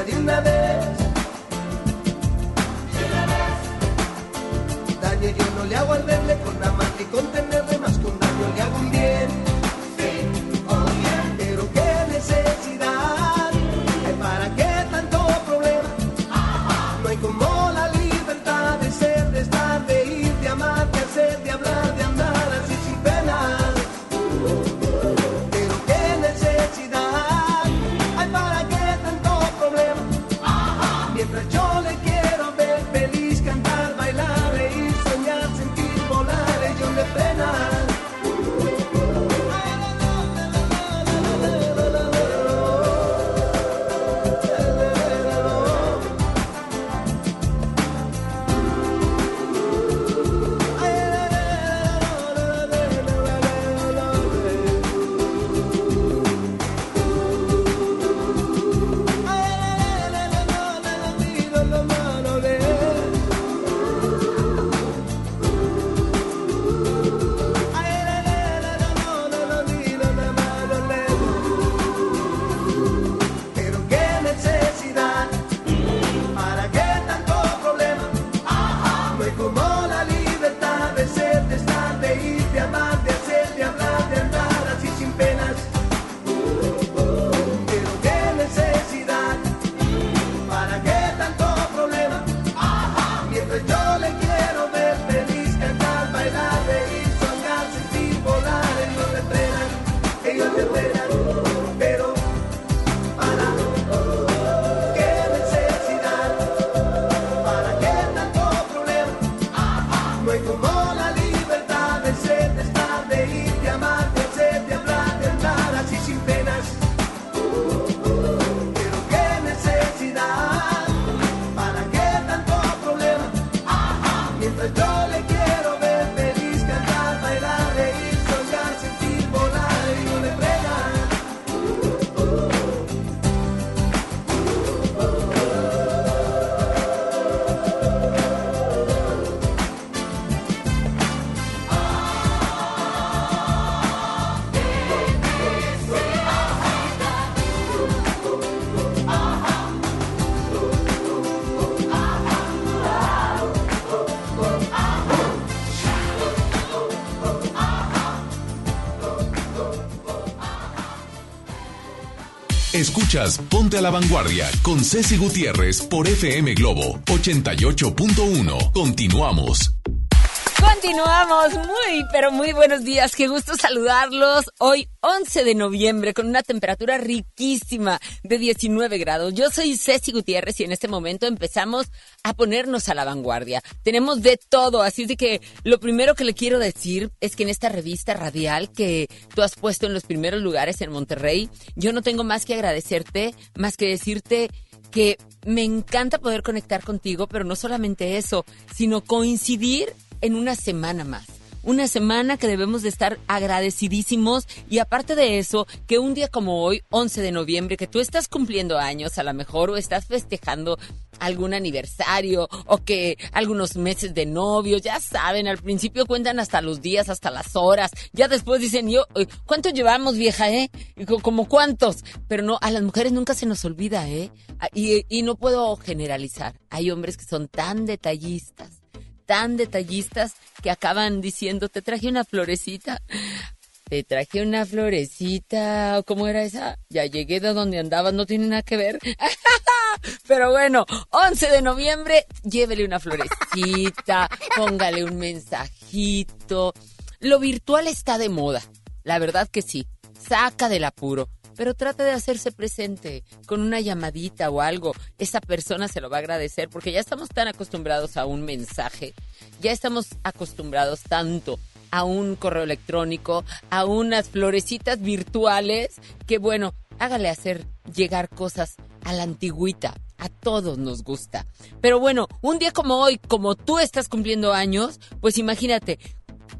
basta de una vez. De una vez. Daño yo no le hago al verle con amar y contenerle más que un daño le hago un bien. Ponte a la Vanguardia con Ceci Gutiérrez por FM Globo 88.1. Continuamos. Continuamos, muy, pero muy buenos días, qué gusto saludarlos. Hoy 11 de noviembre con una temperatura riquísima de 19 grados. Yo soy Ceci Gutiérrez y en este momento empezamos a ponernos a la vanguardia. Tenemos de todo, así de que lo primero que le quiero decir es que en esta revista radial que tú has puesto en los primeros lugares en Monterrey, yo no tengo más que agradecerte, más que decirte que me encanta poder conectar contigo, pero no solamente eso, sino coincidir en una semana más. Una semana que debemos de estar agradecidísimos y aparte de eso, que un día como hoy, 11 de noviembre, que tú estás cumpliendo años a lo mejor o estás festejando algún aniversario o que algunos meses de novio, ya saben, al principio cuentan hasta los días, hasta las horas, ya después dicen, yo, eh, ¿cuánto llevamos vieja, eh? Como cuántos, pero no, a las mujeres nunca se nos olvida, eh. Ah, y, y no puedo generalizar, hay hombres que son tan detallistas tan detallistas que acaban diciendo, te traje una florecita, te traje una florecita, ¿cómo era esa? Ya llegué de donde andabas, no tiene nada que ver. Pero bueno, 11 de noviembre, llévele una florecita, póngale un mensajito. Lo virtual está de moda, la verdad que sí, saca del apuro pero trate de hacerse presente con una llamadita o algo. Esa persona se lo va a agradecer porque ya estamos tan acostumbrados a un mensaje, ya estamos acostumbrados tanto a un correo electrónico, a unas florecitas virtuales, que bueno, hágale hacer llegar cosas a la antigüita. A todos nos gusta. Pero bueno, un día como hoy, como tú estás cumpliendo años, pues imagínate,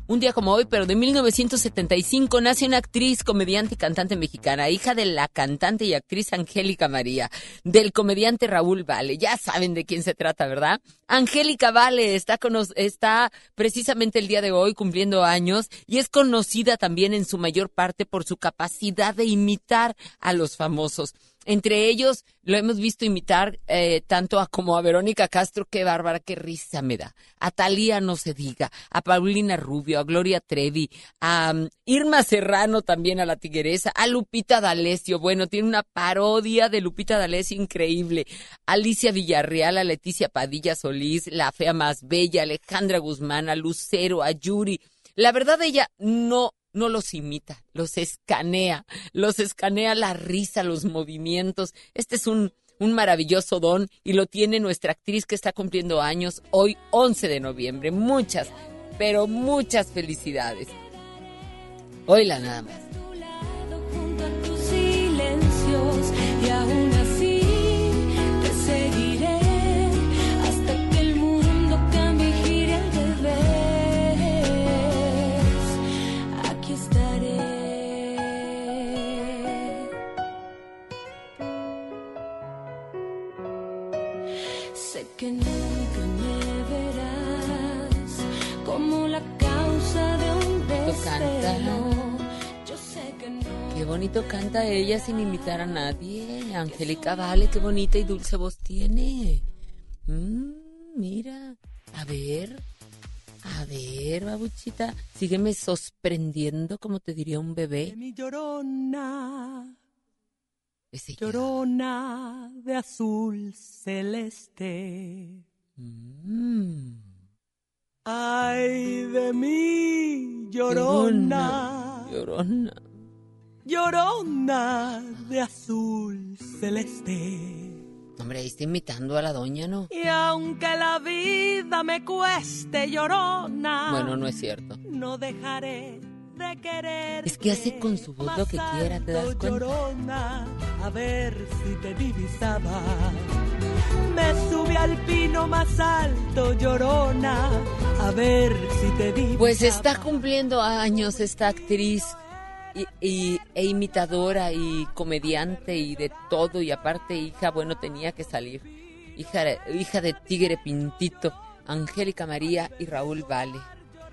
un día como hoy, pero de 1975, nace una actriz, comediante y cantante mexicana, hija de la cantante y actriz Angélica María, del comediante Raúl Vale. Ya saben de quién se trata, ¿verdad? Angélica Vale está, está precisamente el día de hoy cumpliendo años y es conocida también en su mayor parte por su capacidad de imitar a los famosos. Entre ellos lo hemos visto imitar eh, tanto a como a Verónica Castro, qué bárbara, qué risa me da. A Talía no se diga, a Paulina Rubio, a Gloria Trevi, a um, Irma Serrano también a la tigueresa, a Lupita D'Alessio, bueno, tiene una parodia de Lupita D'Alessio increíble. Alicia Villarreal, a Leticia Padilla Solís, la fea más bella, Alejandra Guzmán, a Lucero, a Yuri. La verdad ella no no los imita, los escanea, los escanea la risa, los movimientos. Este es un, un maravilloso don y lo tiene nuestra actriz que está cumpliendo años hoy 11 de noviembre. Muchas, pero muchas felicidades. Hoy nada más. Que nunca me verás como la causa de un deseo. Yo sé que no. Qué bonito canta ella sin imitar a nadie. Angélica Vale, qué bonita y dulce voz tiene. Mm, mira, a ver, a ver, babuchita, sígueme sorprendiendo como te diría un bebé. Mi llorona Llorona de azul celeste. Mm. Ay de mí, llorona. Llorona. Llorona de azul celeste. Hombre, ahí está imitando a la doña, ¿no? Y aunque la vida me cueste llorona. Bueno, no es cierto. No dejaré es que hace con su voz lo que quiera, ¿te das cuenta? a ver si te divisaba. Me sube al pino más alto, llorona, a ver si te divisaba. Pues está cumpliendo años esta actriz y, e imitadora y comediante y de todo y aparte hija, bueno, tenía que salir. Hija, hija de Tigre Pintito, Angélica María y Raúl Vale.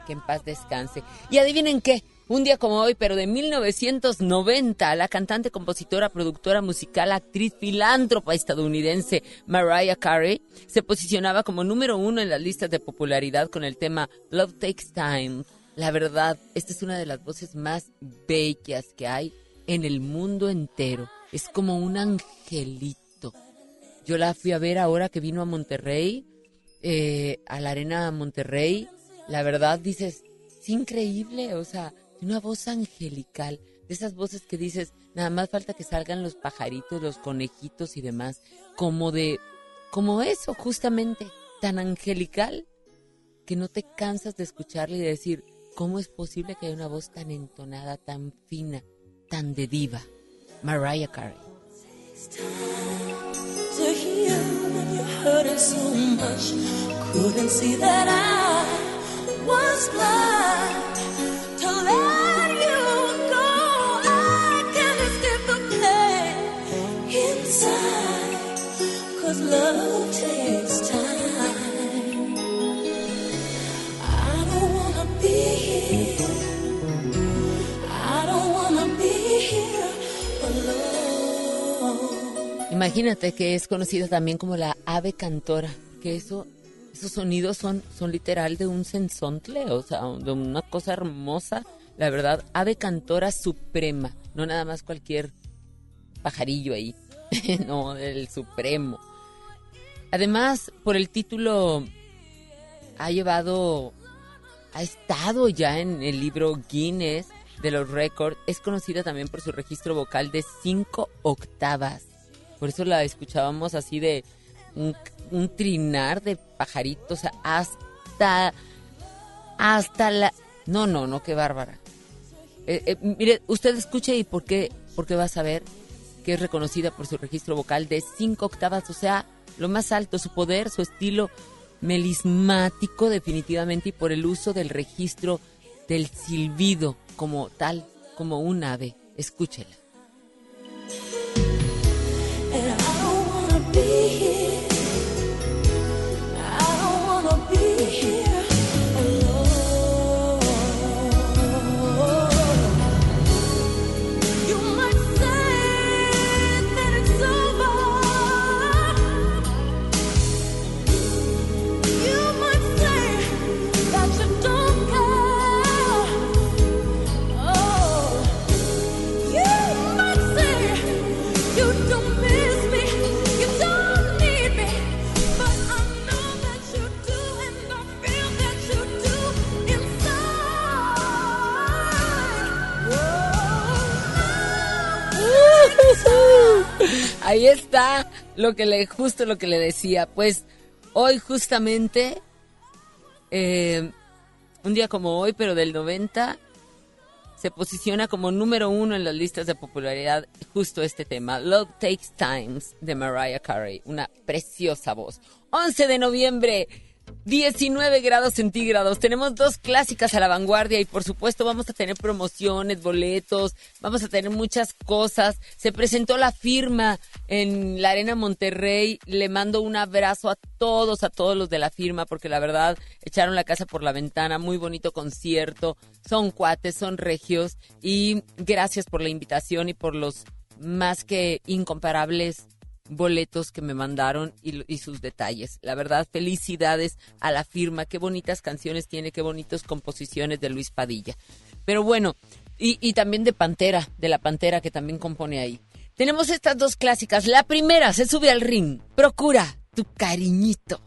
Que en paz descanse. Y adivinen qué, un día como hoy, pero de 1990, la cantante, compositora, productora musical, actriz, filántropa estadounidense Mariah Carey se posicionaba como número uno en las listas de popularidad con el tema Love Takes Time. La verdad, esta es una de las voces más bellas que hay en el mundo entero. es como un angelito. Yo la fui a ver ahora que vino a Monterrey, eh, a la Arena Monterrey. La verdad dices, es increíble, o sea, una voz angelical, de esas voces que dices, nada más falta que salgan los pajaritos, los conejitos y demás, como de, como eso, justamente, tan angelical, que no te cansas de escucharle y de decir, ¿cómo es posible que haya una voz tan entonada, tan fina, tan de diva? Mariah Carey. Imagínate que es conocida también como la ave cantora, que eso, esos sonidos son, son literal de un sensontle, o sea, de una cosa hermosa. La verdad, ave cantora suprema, no nada más cualquier pajarillo ahí, no, el supremo. Además, por el título, ha llevado, ha estado ya en el libro Guinness de los récords. Es conocida también por su registro vocal de cinco octavas. Por eso la escuchábamos así de un, trinar de pajaritos hasta, hasta la... No, no, no, qué bárbara. Eh, eh, mire, usted escuche y por qué, por qué va a saber que es reconocida por su registro vocal de cinco octavas, o sea, lo más alto, su poder, su estilo melismático definitivamente y por el uso del registro del silbido como tal, como un ave. Escúchela. Ahí está lo que le, justo lo que le decía. Pues hoy justamente, eh, un día como hoy, pero del 90, se posiciona como número uno en las listas de popularidad justo este tema, Love Takes Times de Mariah Carey, una preciosa voz. 11 de noviembre 19 grados centígrados. Tenemos dos clásicas a la vanguardia y por supuesto vamos a tener promociones, boletos, vamos a tener muchas cosas. Se presentó la firma en la Arena Monterrey. Le mando un abrazo a todos, a todos los de la firma porque la verdad echaron la casa por la ventana. Muy bonito concierto. Son cuates, son regios y gracias por la invitación y por los más que incomparables boletos que me mandaron y, sus detalles. La verdad, felicidades a la firma. Qué bonitas canciones tiene, qué bonitas composiciones de Luis Padilla. Pero bueno, y, y también de Pantera, de la Pantera que también compone ahí. Tenemos estas dos clásicas. La primera, se sube al ring. Procura tu cariñito.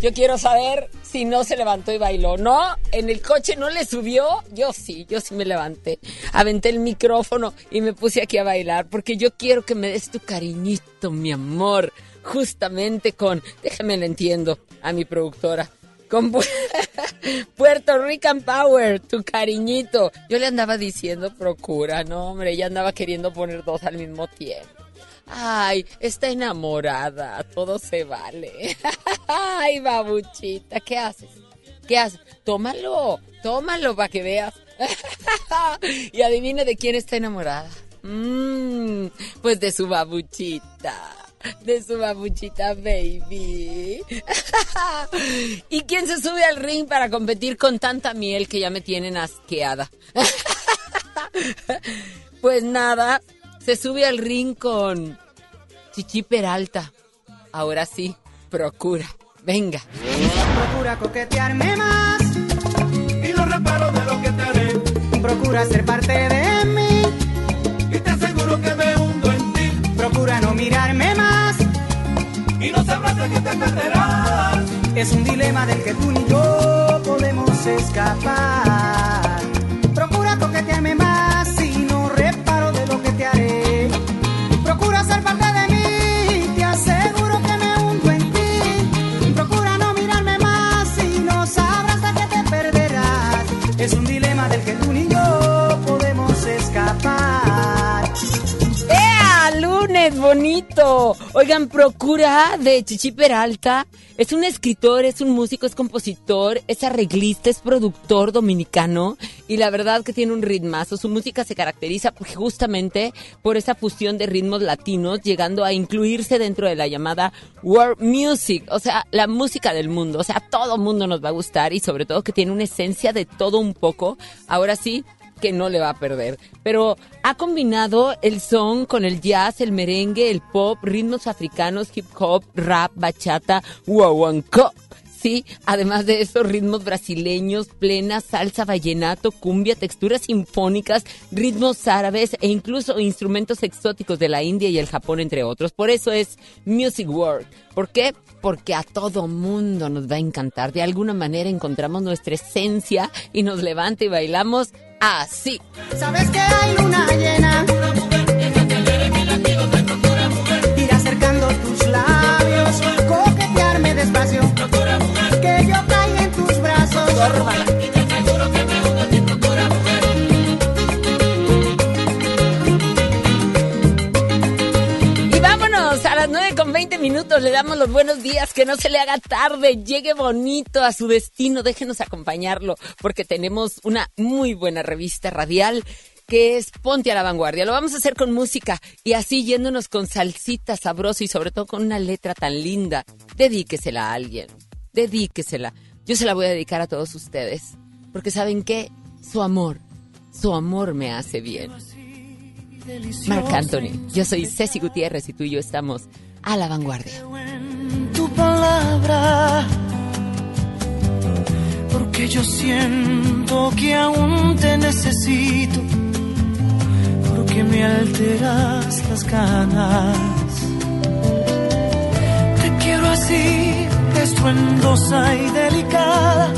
Yo quiero saber si no se levantó y bailó. No, en el coche no le subió. Yo sí, yo sí me levanté. Aventé el micrófono y me puse aquí a bailar porque yo quiero que me des tu cariñito, mi amor. Justamente con, déjame le entiendo a mi productora. Con Pu- Puerto Rican Power, tu cariñito. Yo le andaba diciendo, procura, no, hombre, ella andaba queriendo poner dos al mismo tiempo. Ay, está enamorada, todo se vale. Ay, babuchita, ¿qué haces? ¿Qué haces? Tómalo, tómalo para que veas. y adivine de quién está enamorada. Mm, pues de su babuchita. De su babuchita baby. ¿Y quién se sube al ring para competir con tanta miel que ya me tienen asqueada? Pues nada, se sube al ring con Chichi Peralta. Ahora sí, procura. Venga. Procura coquetearme más, Y no reparo de lo que te haré. procura ser parte de mí, Y te aseguro que me hundo en ti. procura no mirarme más. Y no sabrás de qué te perderás. Es un dilema del que tú ni yo podemos escapar. Oigan, Procura de Chichi Peralta es un escritor, es un músico, es compositor, es arreglista, es productor dominicano y la verdad que tiene un ritmazo. Su música se caracteriza por- justamente por esa fusión de ritmos latinos, llegando a incluirse dentro de la llamada world music, o sea, la música del mundo. O sea, todo mundo nos va a gustar y sobre todo que tiene una esencia de todo un poco. Ahora sí, que no le va a perder. Pero ha combinado el son con el jazz, el merengue, el pop, ritmos africanos, hip hop, rap, bachata, guaguancó. Sí, además de esos ritmos brasileños, plena, salsa, vallenato, cumbia, texturas sinfónicas, ritmos árabes e incluso instrumentos exóticos de la India y el Japón, entre otros. Por eso es Music World. ¿Por qué? Porque a todo mundo nos va a encantar. De alguna manera encontramos nuestra esencia y nos levanta y bailamos así. ¿Sabes que hay luna llena? Y vámonos a las 9 con 20 minutos. Le damos los buenos días. Que no se le haga tarde. Llegue bonito a su destino. Déjenos acompañarlo porque tenemos una muy buena revista radial que es Ponte a la Vanguardia. Lo vamos a hacer con música y así yéndonos con salsita sabrosa y sobre todo con una letra tan linda. Dedíquesela a alguien. Dedíquesela. Yo se la voy a dedicar a todos ustedes. Porque ¿saben qué? Su amor. Su amor me hace bien. Marc Anthony. Yo soy Ceci Gutiérrez y tú y yo estamos a la vanguardia. tu palabra. Porque yo siento que aún te necesito. Porque me alteras las ganas. Te quiero así, estruendosa y delicada.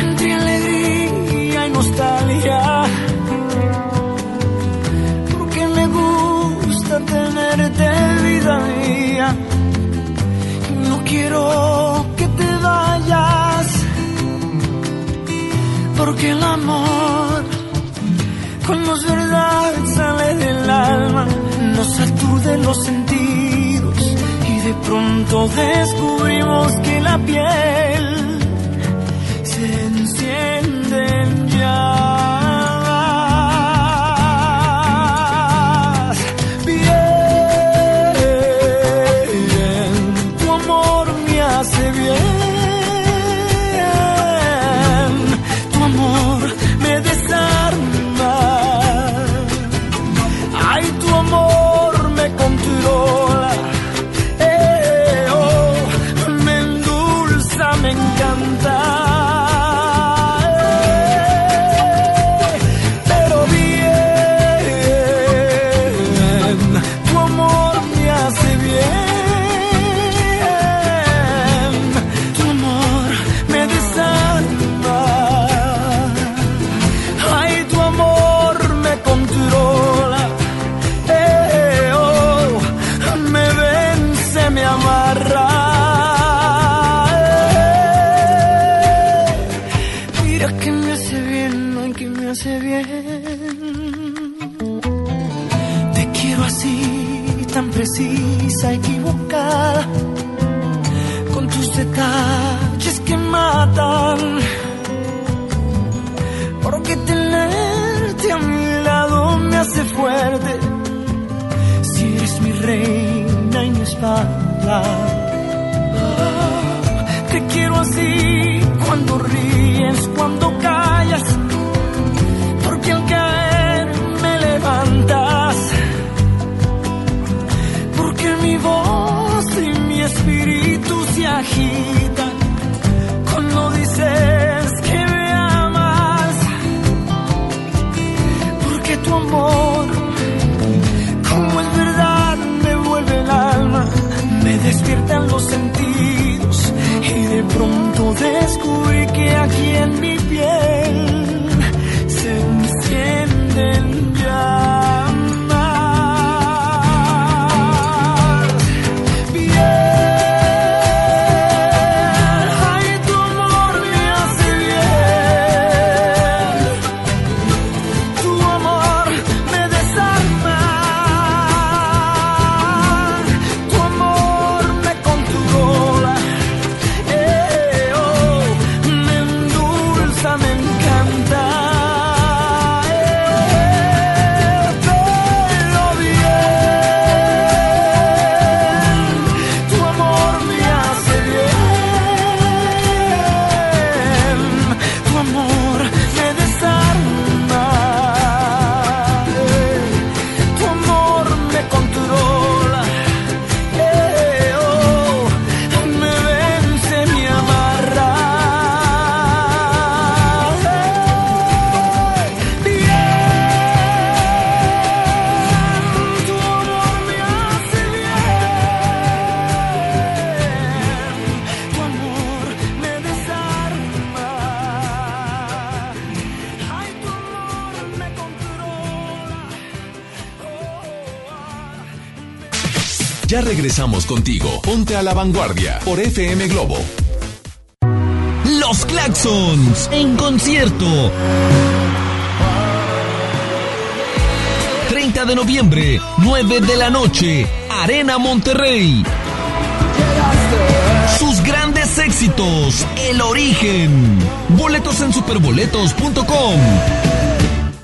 Entre alegría y nostalgia. Porque me gusta tenerte vida mía. No quiero que te vayas. Porque el amor, cuando es verdad, sale del alma. Nos sacude los sentidos. De pronto descubrimos que la piel se enciende en llamas. Regresamos contigo. Ponte a la vanguardia por FM Globo. Los Claxons en concierto. 30 de noviembre, 9 de la noche, Arena Monterrey. Sus grandes éxitos, El Origen. Boletos en superboletos.com.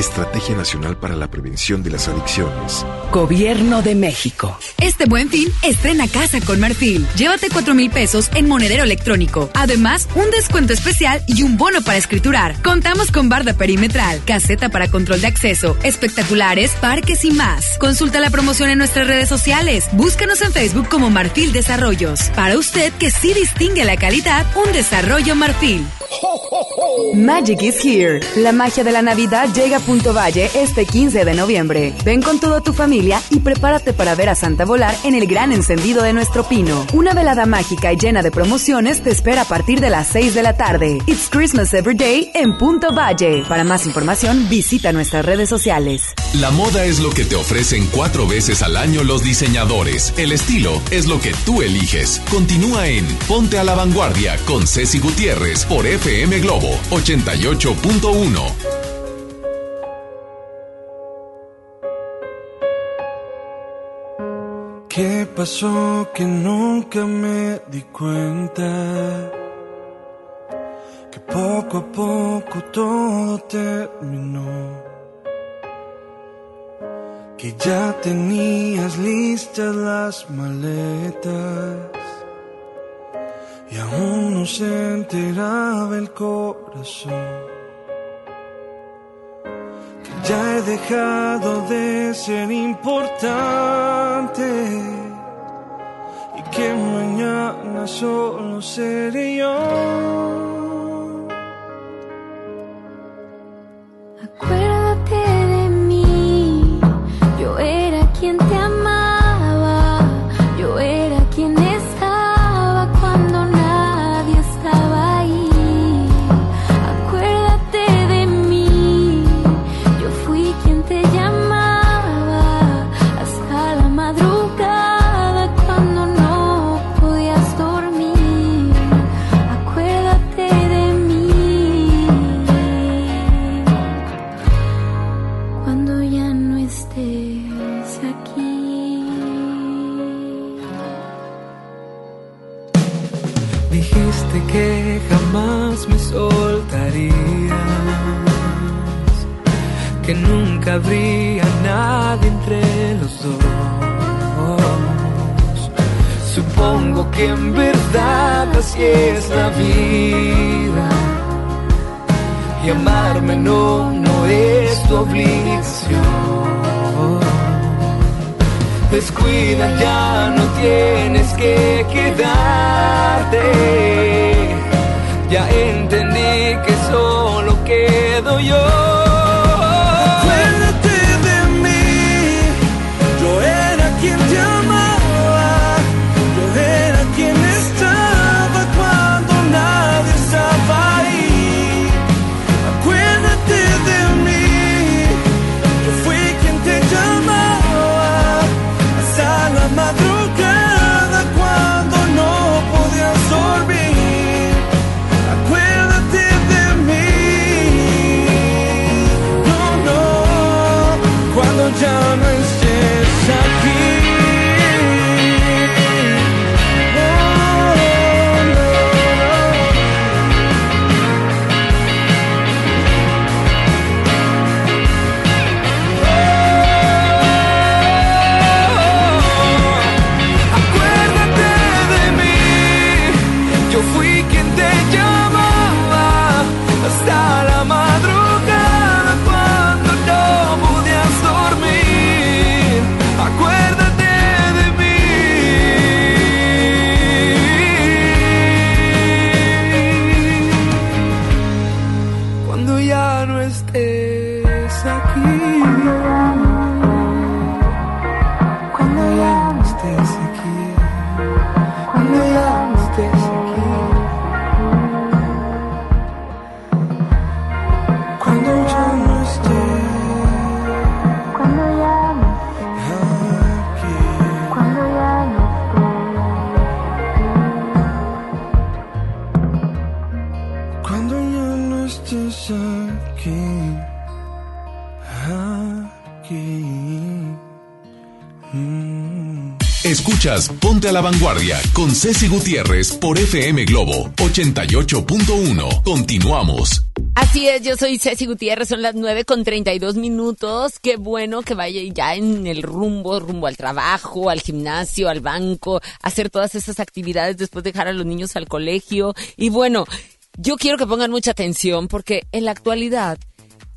Estrategia Nacional para la Prevención de las Adicciones. Gobierno de México. Este buen fin, estrena casa con Marfil. Llévate cuatro mil pesos en monedero electrónico. Además, un descuento especial y un bono para escriturar. Contamos con barda perimetral, caseta para control de acceso, espectaculares, parques y más. Consulta la promoción en nuestras redes sociales. Búscanos en Facebook como Marfil Desarrollos. Para usted que sí distingue la calidad, un desarrollo Marfil. Magic is here. La magia de la Navidad llega a Punto Valle este 15 de noviembre. Ven con toda tu familia y prepárate para ver a Santa volar en el gran encendido de nuestro pino. Una velada mágica y llena de promociones te espera a partir de las 6 de la tarde. It's Christmas Every Day en Punto Valle. Para más información, visita nuestras redes sociales. La moda es lo que te ofrecen cuatro veces al año los diseñadores. El estilo es lo que tú eliges. Continúa en Ponte a la Vanguardia con Ceci Gutiérrez por FM Globo 88.1. ¿Qué pasó que nunca me di cuenta? Que poco a poco todo terminó. Que ya tenías listas las maletas y aún no se enteraba el corazón. Ya he dejado de ser importante y que mañana solo seré yo. Acuérdate de mí, yo era quien te amaba, Ponte a la Vanguardia con Ceci Gutiérrez por FM Globo 88.1. Continuamos. Así es, yo soy Ceci Gutiérrez, son las 9 con 32 minutos. Qué bueno que vaya ya en el rumbo, rumbo al trabajo, al gimnasio, al banco, hacer todas esas actividades después de dejar a los niños al colegio. Y bueno, yo quiero que pongan mucha atención porque en la actualidad,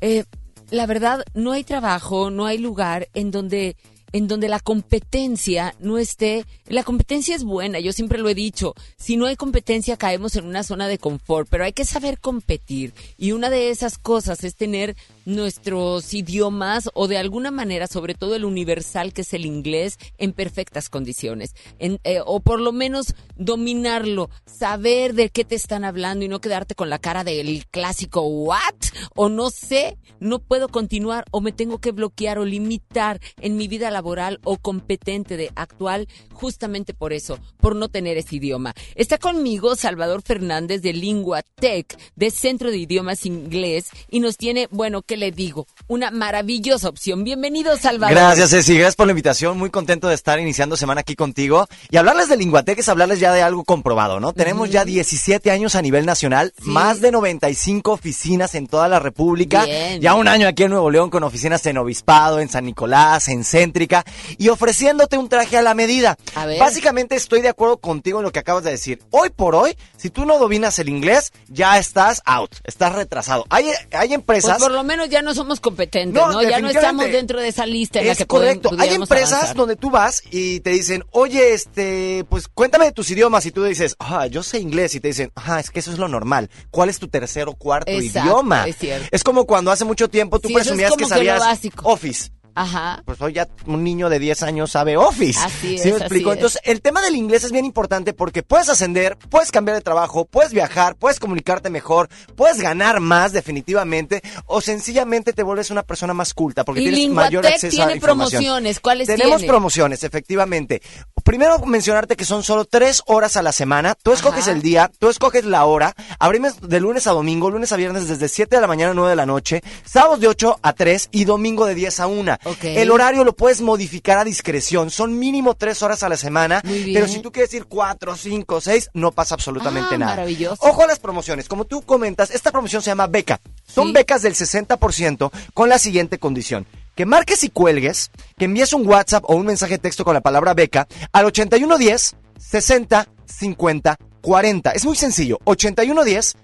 eh, la verdad, no hay trabajo, no hay lugar en donde en donde la competencia no esté, la competencia es buena, yo siempre lo he dicho, si no hay competencia caemos en una zona de confort, pero hay que saber competir y una de esas cosas es tener nuestros idiomas o de alguna manera, sobre todo el universal que es el inglés, en perfectas condiciones, en, eh, o por lo menos dominarlo, saber de qué te están hablando y no quedarte con la cara del clásico what o no sé, no puedo continuar o me tengo que bloquear o limitar en mi vida laboral o competente de actual justamente por eso, por no tener ese idioma. Está conmigo Salvador Fernández de Lingua Tech, de Centro de Idiomas Inglés, y nos tiene, bueno, ¿qué le digo? Una maravillosa opción. Bienvenido, Salvador. Gracias, Ceci. Gracias por la invitación. Muy contento de estar iniciando semana aquí contigo. Y hablarles de Linguatec es hablarles ya de algo comprobado, ¿no? Tenemos ya 17 años a nivel nacional, más de 95 oficinas en toda la República. Bien. Ya un año aquí en Nuevo León con oficinas en Obispado, en San Nicolás, en Céntrica y ofreciéndote un traje a la medida. A ver. Básicamente estoy de acuerdo contigo en lo que acabas de decir. Hoy por hoy, si tú no dominas el inglés, ya estás out, estás retrasado. Hay, hay empresas... Pues por lo menos ya no somos competentes, No, ¿no? Ya no estamos dentro de esa lista en la Es que podemos- correcto. Hay empresas avanzar. donde tú vas y te dicen, oye, este, pues cuéntame de tus idiomas. Y tú dices, ah, yo sé inglés. Y te dicen, ah, es que eso es lo normal. ¿Cuál es tu tercer o cuarto Exacto, idioma? es cierto. Es como cuando hace mucho tiempo tú Sí, eso es presumías que que sabías. Office. Ajá. Pues hoy ya un niño de 10 años sabe Office. Así ¿Sí es, me explico? Entonces, el tema del inglés es bien importante porque puedes ascender, puedes cambiar de trabajo, puedes viajar, puedes comunicarte mejor, puedes ganar más definitivamente o sencillamente te vuelves una persona más culta porque Y tienes mayor Linguatec acceso a tiene información. promociones. ¿Cuáles Tenemos tiene? promociones, efectivamente. Primero mencionarte que son solo tres horas a la semana. Tú escoges el día, tú escoges la hora. Abrimos de lunes a domingo, lunes a viernes desde 7 de la mañana a 9 de la noche, sábados de 8 a 3 y domingo de 10 a 1. El horario lo puedes modificar a discreción. Son mínimo tres horas a la semana. Muy bien. Pero si tú quieres ir 4, 5, 6, no pasa absolutamente Ah, nada. maravilloso. Ojo a las promociones. Como tú comentas, esta promoción se llama beca. Son becas del 60% con la siguiente condición. Que marques y cuelgues, que envíes un WhatsApp o un mensaje de texto con la palabra beca al 8110 60 50 40. Es muy sencillo. 8110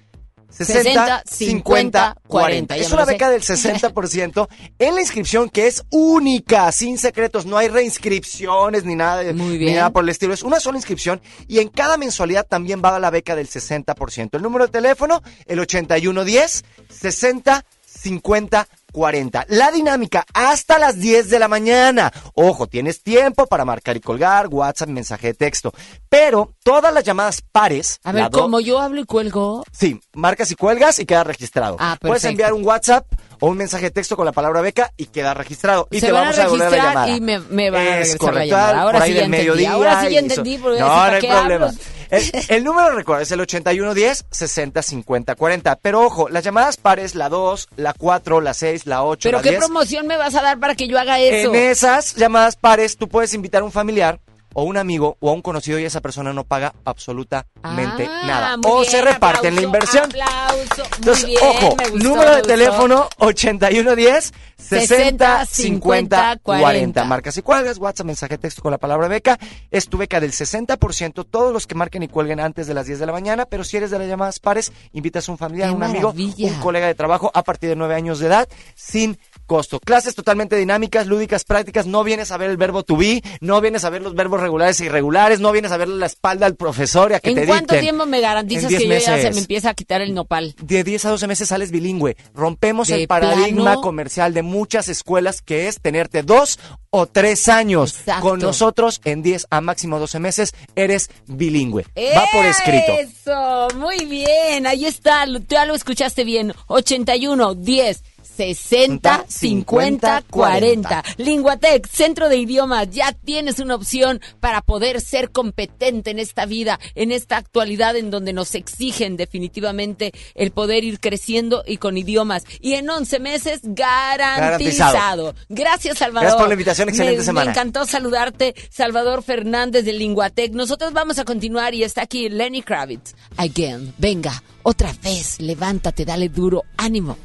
60 50 40. ya Es una beca del 60% en la inscripción que es única, sin secretos, no hay reinscripciones ni nada, ni bien. nada por el estilo. Es una sola inscripción y en cada mensualidad también va la beca del 60%. El número de teléfono, el 8110 60 50 40. La dinámica hasta las 10 de la mañana. Ojo, tienes tiempo para marcar y colgar, WhatsApp, mensaje de texto. Pero todas las llamadas pares. A ver, como yo hablo y cuelgo. Sí, marcas y cuelgas y queda registrado. Ah, Puedes enviar un WhatsApp o un mensaje de texto con la palabra beca y queda registrado. Y se te van vamos a a registrar llamada. y me, me van a regresar correcto, la llamada. Ahora por ahí sí ya entendí. mediodía Ahora sí ya entendí. porque No, decir, no ¿para hay problema. hablo? El, el número, recuerda, es el 8110 60 50 40. Pero ojo, las llamadas pares, la 2, la 4, la 6, la 8, Pero la qué 10. promoción me vas a dar para que yo haga eso. En esas llamadas pares, tú puedes invitar a un familiar o un amigo o a un conocido y esa persona no paga absolutamente Ah, nada. O bien, se reparten la aplauso, inversión. Aplauso. Muy Entonces, bien, ojo, gustó, número me de teléfono 8110 60 50 50 40. Marcas y cuelgas, WhatsApp, mensaje texto con la palabra beca. Es tu beca del 60%. Todos los que marquen y cuelguen antes de las 10 de la mañana. Pero si eres de las llamadas pares, invitas a un familiar, ¡Qué un amigo, un colega de trabajo a partir de 9 años de edad, sin costo. Clases totalmente dinámicas, lúdicas, prácticas. No vienes a ver el verbo to be, no vienes a ver los verbos regulares e irregulares, no vienes a verle la espalda al profesor y a que ¿En te cuánto dicten. tiempo me garantizas que 10 yo ya se me empieza a quitar el nopal? De 10 a 12 meses sales bilingüe. Rompemos ¿De el paradigma plano? comercial de muchas escuelas que es tenerte dos o tres años. Exacto. Con nosotros, en 10 a máximo 12 meses, eres bilingüe. Va por escrito. Eso, muy bien, ahí está, ya lo escuchaste bien. 81 10 60 50 40. Linguatec, Centro de Idiomas, ya tienes una opción para poder ser competente en esta vida, en esta actualidad en donde nos exigen definitivamente el poder ir creciendo y con idiomas. Y en 11 meses garantizado. Garantizado. Gracias, Salvador. Gracias por la invitación, excelente Me- semana. Me encantó saludarte, Salvador Fernández de Linguatec. Nosotros vamos a continuar y está aquí Lenny Kravitz. Again, venga, otra vez, levántate, dale duro, ánimo.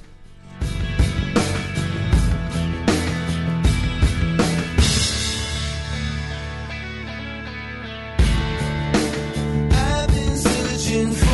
Searching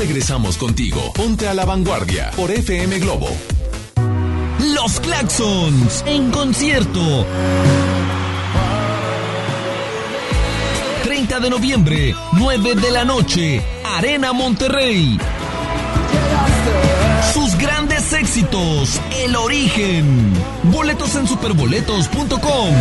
regresamos contigo. Ponte a la vanguardia por FM Globo. Los Claxons en concierto. 30 de noviembre, 9 de la noche, Arena Monterrey. Sus grandes éxitos, El Origen. Boletos en superboletos.com.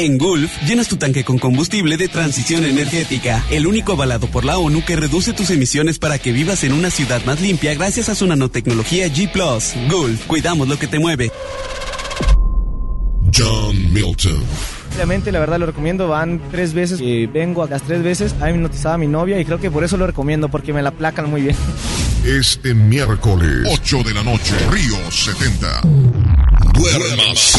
En Gulf, llenas tu tanque con combustible de transición energética, el único avalado por la ONU que reduce tus emisiones para que vivas en una ciudad más limpia gracias a su nanotecnología G +. Gulf, cuidamos lo que te mueve. John Milton. Obviamente, la verdad lo recomiendo. Van tres veces que vengo, las tres veces. Ha hipnotizado a mi novia y creo que por eso lo recomiendo, porque me la placan muy bien. Este miércoles, 8 de la noche, Río 70. Duérmase.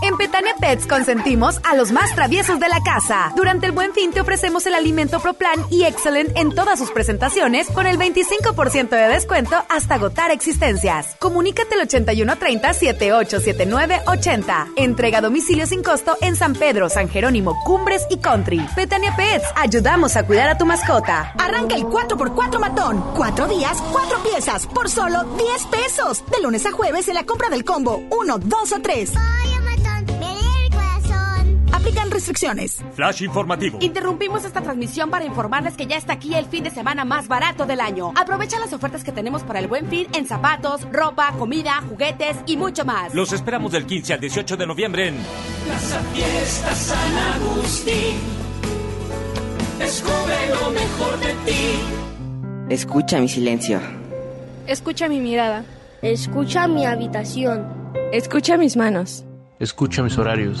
En Petania Pets consentimos a los más traviesos de la casa. Durante el Buen Fin te ofrecemos el alimento ProPlan y Excellent en todas sus presentaciones con el 25% de descuento hasta agotar existencias. Comunícate al 8130-787980. Entrega a domicilio sin costo en San Pedro, San Jerónimo, Cumbres y Country. Petania Pets, ayudamos a cuidar a tu mascota. Arranca el 4x4 matón. Cuatro días, cuatro piezas, por solo 10 pesos. De lunes a jueves en la compra del combo 1, 2 o 3. Aplican restricciones. Flash informativo. Interrumpimos esta transmisión para informarles que ya está aquí el fin de semana más barato del año. Aprovecha las ofertas que tenemos para el buen fin en zapatos, ropa, comida, juguetes y mucho más. Los esperamos del 15 al 18 de noviembre en Plaza Fiesta San Agustín. Descubre lo mejor de ti. Escucha mi silencio. Escucha mi mirada. Escucha mi habitación. Escucha mis manos. Escucha mis horarios.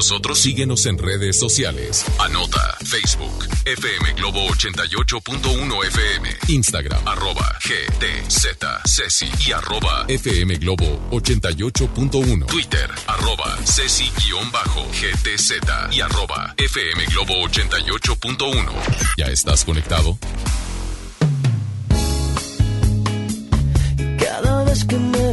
nosotros? Síguenos en redes sociales. Anota Facebook, FM Globo 88.1 FM, Instagram, arroba GTZ, Ceci y arroba FM Globo 88.1, Twitter, arroba Ceci-GTZ y arroba FM Globo 88.1. ¿Ya estás conectado? Cada vez que me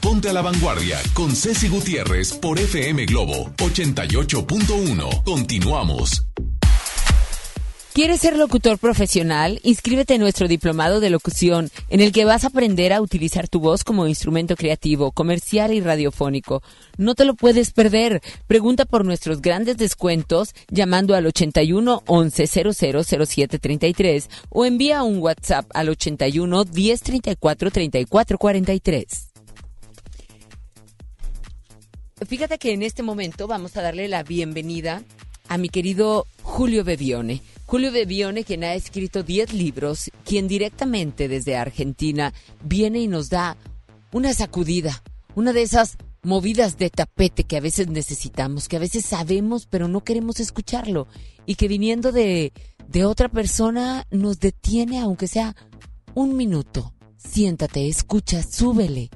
Ponte a la Vanguardia con Ceci Gutiérrez por FM Globo 88.1. Continuamos. ¿Quieres ser locutor profesional? Inscríbete en nuestro diplomado de locución, en el que vas a aprender a utilizar tu voz como instrumento creativo, comercial y radiofónico. No te lo puedes perder. Pregunta por nuestros grandes descuentos llamando al 81 11 0007 33 o envía un WhatsApp al 81 10 34 34 43. Fíjate que en este momento vamos a darle la bienvenida a mi querido Julio Bebione. Julio Bebione, quien ha escrito 10 libros, quien directamente desde Argentina viene y nos da una sacudida, una de esas movidas de tapete que a veces necesitamos, que a veces sabemos pero no queremos escucharlo y que viniendo de, de otra persona nos detiene aunque sea un minuto. Siéntate, escucha, súbele.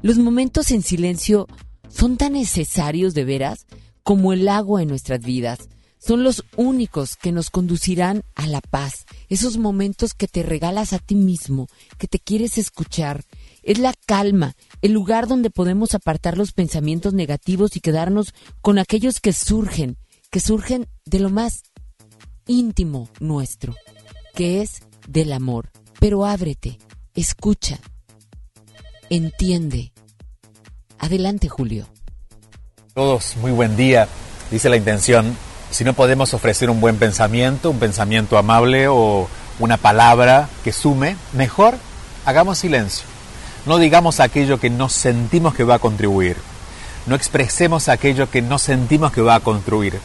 Los momentos en silencio son tan necesarios de veras como el agua en nuestras vidas. Son los únicos que nos conducirán a la paz. Esos momentos que te regalas a ti mismo, que te quieres escuchar. Es la calma, el lugar donde podemos apartar los pensamientos negativos y quedarnos con aquellos que surgen, que surgen de lo más íntimo nuestro, que es del amor. Pero ábrete, escucha, entiende. Adelante, Julio. Todos, muy buen día. Dice la intención, si no podemos ofrecer un buen pensamiento, un pensamiento amable o una palabra que sume, mejor hagamos silencio. No digamos aquello que no sentimos que va a contribuir. No expresemos aquello que no sentimos que va a construir.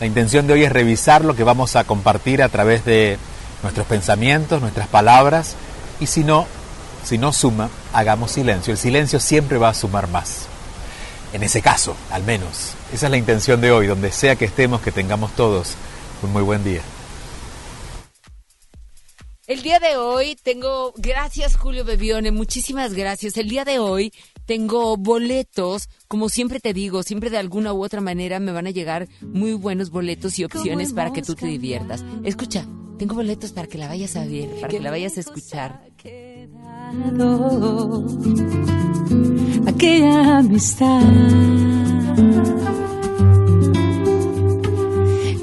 La intención de hoy es revisar lo que vamos a compartir a través de nuestros pensamientos, nuestras palabras, y si no, si no suma, hagamos silencio. El silencio siempre va a sumar más. En ese caso, al menos. Esa es la intención de hoy, donde sea que estemos, que tengamos todos un muy buen día. El día de hoy tengo, gracias Julio Bebione, muchísimas gracias. El día de hoy tengo boletos, como siempre te digo, siempre de alguna u otra manera me van a llegar muy buenos boletos y opciones para que tú te diviertas. Escucha, tengo boletos para que la vayas a ver, para que la vayas a escuchar. Aquella amistad.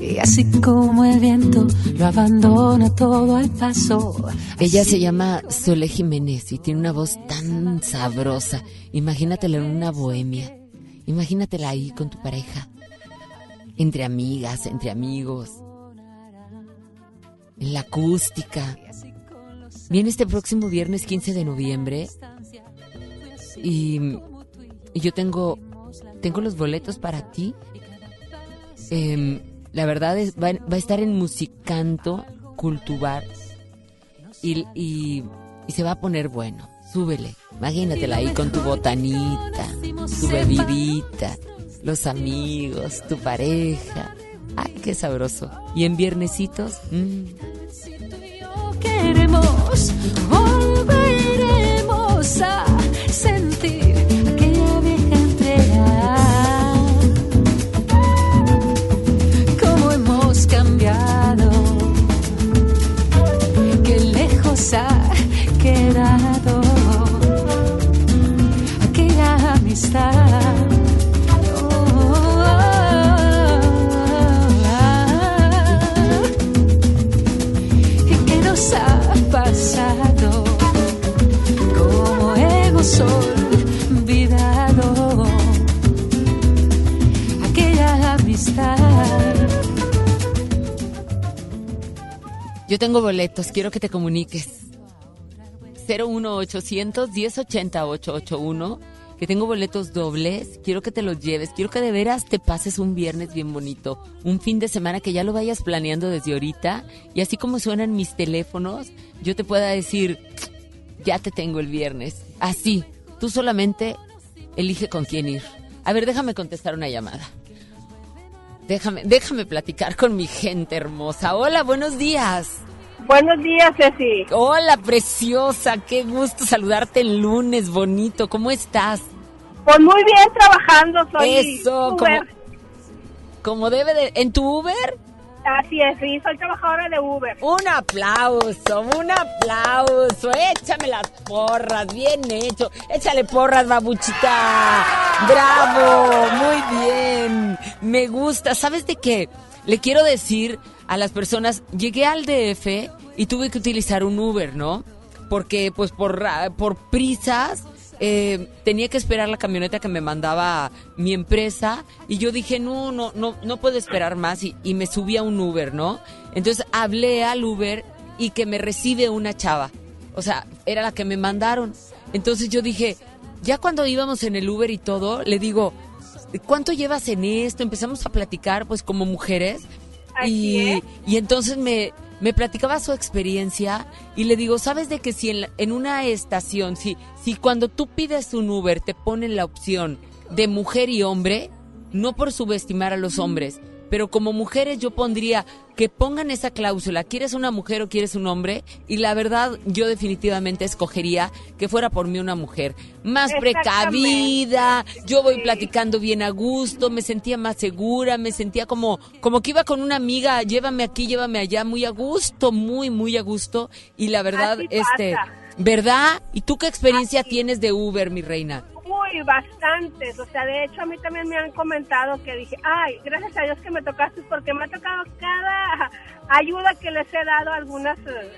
Y así como el viento lo abandona todo al paso. Ella se llama Sole Jiménez y tiene una voz tan sabrosa. Imagínatela en una bohemia. Imagínatela ahí con tu pareja. Entre amigas, entre amigos. En la acústica. Viene este próximo viernes 15 de noviembre. Y, yo tengo, tengo los boletos para ti. Em, la verdad es, va, va a estar en Musicanto Cultubar. Y, y, y se va a poner bueno. Súbele. Imagínatela ahí con tu botanita, tu bebidita, los amigos, tu pareja. Ay, qué sabroso. Y en viernesitos, mm, Queremos, volveremos a sentir aquella vieja entrega. Cómo hemos cambiado, qué lejos ha quedado has Yo tengo boletos, quiero que te comuniques. 01800 1080 881 que tengo boletos dobles, quiero que te los lleves, quiero que de veras te pases un viernes bien bonito, un fin de semana que ya lo vayas planeando desde ahorita y así como suenan mis teléfonos, yo te pueda decir, ya te tengo el viernes. Así, tú solamente elige con quién ir. A ver, déjame contestar una llamada. Déjame, déjame platicar con mi gente hermosa. Hola, buenos días. Buenos días, Ceci. Hola, preciosa. Qué gusto saludarte el lunes, bonito. ¿Cómo estás? Pues muy bien, trabajando. Soy Eso, Uber. como, como debe de... ¿En tu Uber? Así es, sí, soy trabajadora de Uber. Un aplauso, un aplauso. Échame las porras, bien hecho. Échale porras, babuchita. Bravo, muy bien. Me gusta. ¿Sabes de qué? Le quiero decir a las personas, llegué al DF y tuve que utilizar un Uber, ¿no? Porque pues por, por prisas eh, tenía que esperar la camioneta que me mandaba mi empresa y yo dije, no, no, no, no puedo esperar más y, y me subí a un Uber, ¿no? Entonces hablé al Uber y que me recibe una chava. O sea, era la que me mandaron. Entonces yo dije, ya cuando íbamos en el Uber y todo, le digo, ¿cuánto llevas en esto? Empezamos a platicar pues como mujeres y, y entonces me, me platicaba su experiencia y le digo, ¿sabes de que si en, la- en una estación, si, si cuando tú pides un Uber te ponen la opción de mujer y hombre, no por subestimar a los hombres, pero como mujeres yo pondría que pongan esa cláusula, ¿quieres una mujer o quieres un hombre? Y la verdad yo definitivamente escogería que fuera por mí una mujer, más precavida, yo voy platicando bien a gusto, me sentía más segura, me sentía como como que iba con una amiga, llévame aquí, llévame allá, muy a gusto, muy muy a gusto y la verdad Así este, pasa. ¿verdad? ¿Y tú qué experiencia tienes de Uber, mi reina? Bastantes. O sea, de hecho, a mí también me han comentado que dije, ay, gracias a Dios que me tocaste porque me ha tocado cada ayuda que les he dado a algunas eh,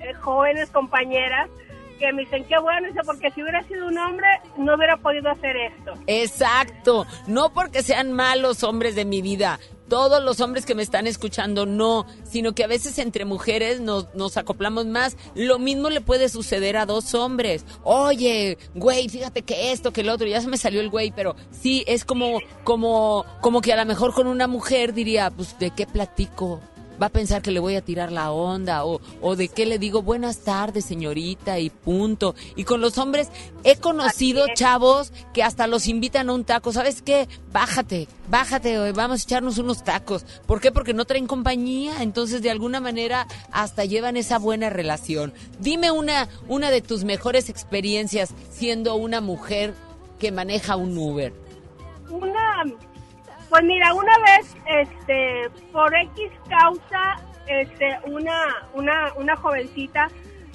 eh, jóvenes compañeras que me dicen, qué bueno, porque si hubiera sido un hombre, no hubiera podido hacer esto. Exacto, no porque sean malos hombres de mi vida, todos los hombres que me están escuchando no, sino que a veces entre mujeres nos, nos acoplamos más. Lo mismo le puede suceder a dos hombres. Oye, güey, fíjate que esto, que el otro, ya se me salió el güey, pero sí, es como, como, como que a lo mejor con una mujer diría, pues, ¿de qué platico? Va a pensar que le voy a tirar la onda o, o de qué le digo buenas tardes señorita y punto. Y con los hombres he conocido chavos que hasta los invitan a un taco. ¿Sabes qué? Bájate, bájate, vamos a echarnos unos tacos. ¿Por qué? Porque no traen compañía. Entonces de alguna manera hasta llevan esa buena relación. Dime una, una de tus mejores experiencias siendo una mujer que maneja un Uber. Una, pues mira, una vez, este, por X causa, este, una, una, una jovencita,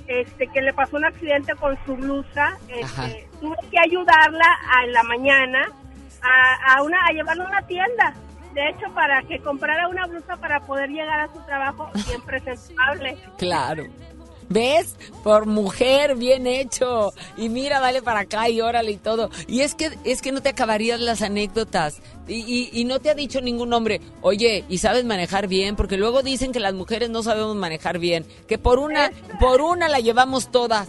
este, que le pasó un accidente con su blusa, este, tuve que ayudarla a, en la mañana a, a una, a llevarla a una tienda. De hecho, para que comprara una blusa para poder llegar a su trabajo bien presentable. Claro. ¿Ves? Por mujer, bien hecho. Y mira, dale para acá y órale y todo. Y es que, es que no te acabarías las anécdotas. Y, y, y no te ha dicho ningún hombre, oye, ¿y sabes manejar bien? Porque luego dicen que las mujeres no sabemos manejar bien. Que por una, por una la llevamos todas.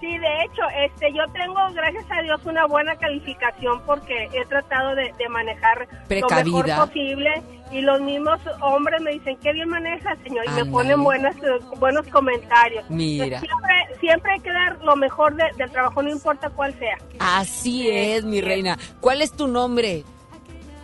Sí, de hecho, este, yo tengo, gracias a Dios, una buena calificación porque he tratado de, de manejar lo mejor posible y los mismos hombres me dicen, qué bien maneja, señor, y me ponen buenas, eh, buenos comentarios. Mira. Siempre, siempre hay que dar lo mejor de- del trabajo, no importa cuál sea. Así es, mi reina. ¿Cuál es tu nombre?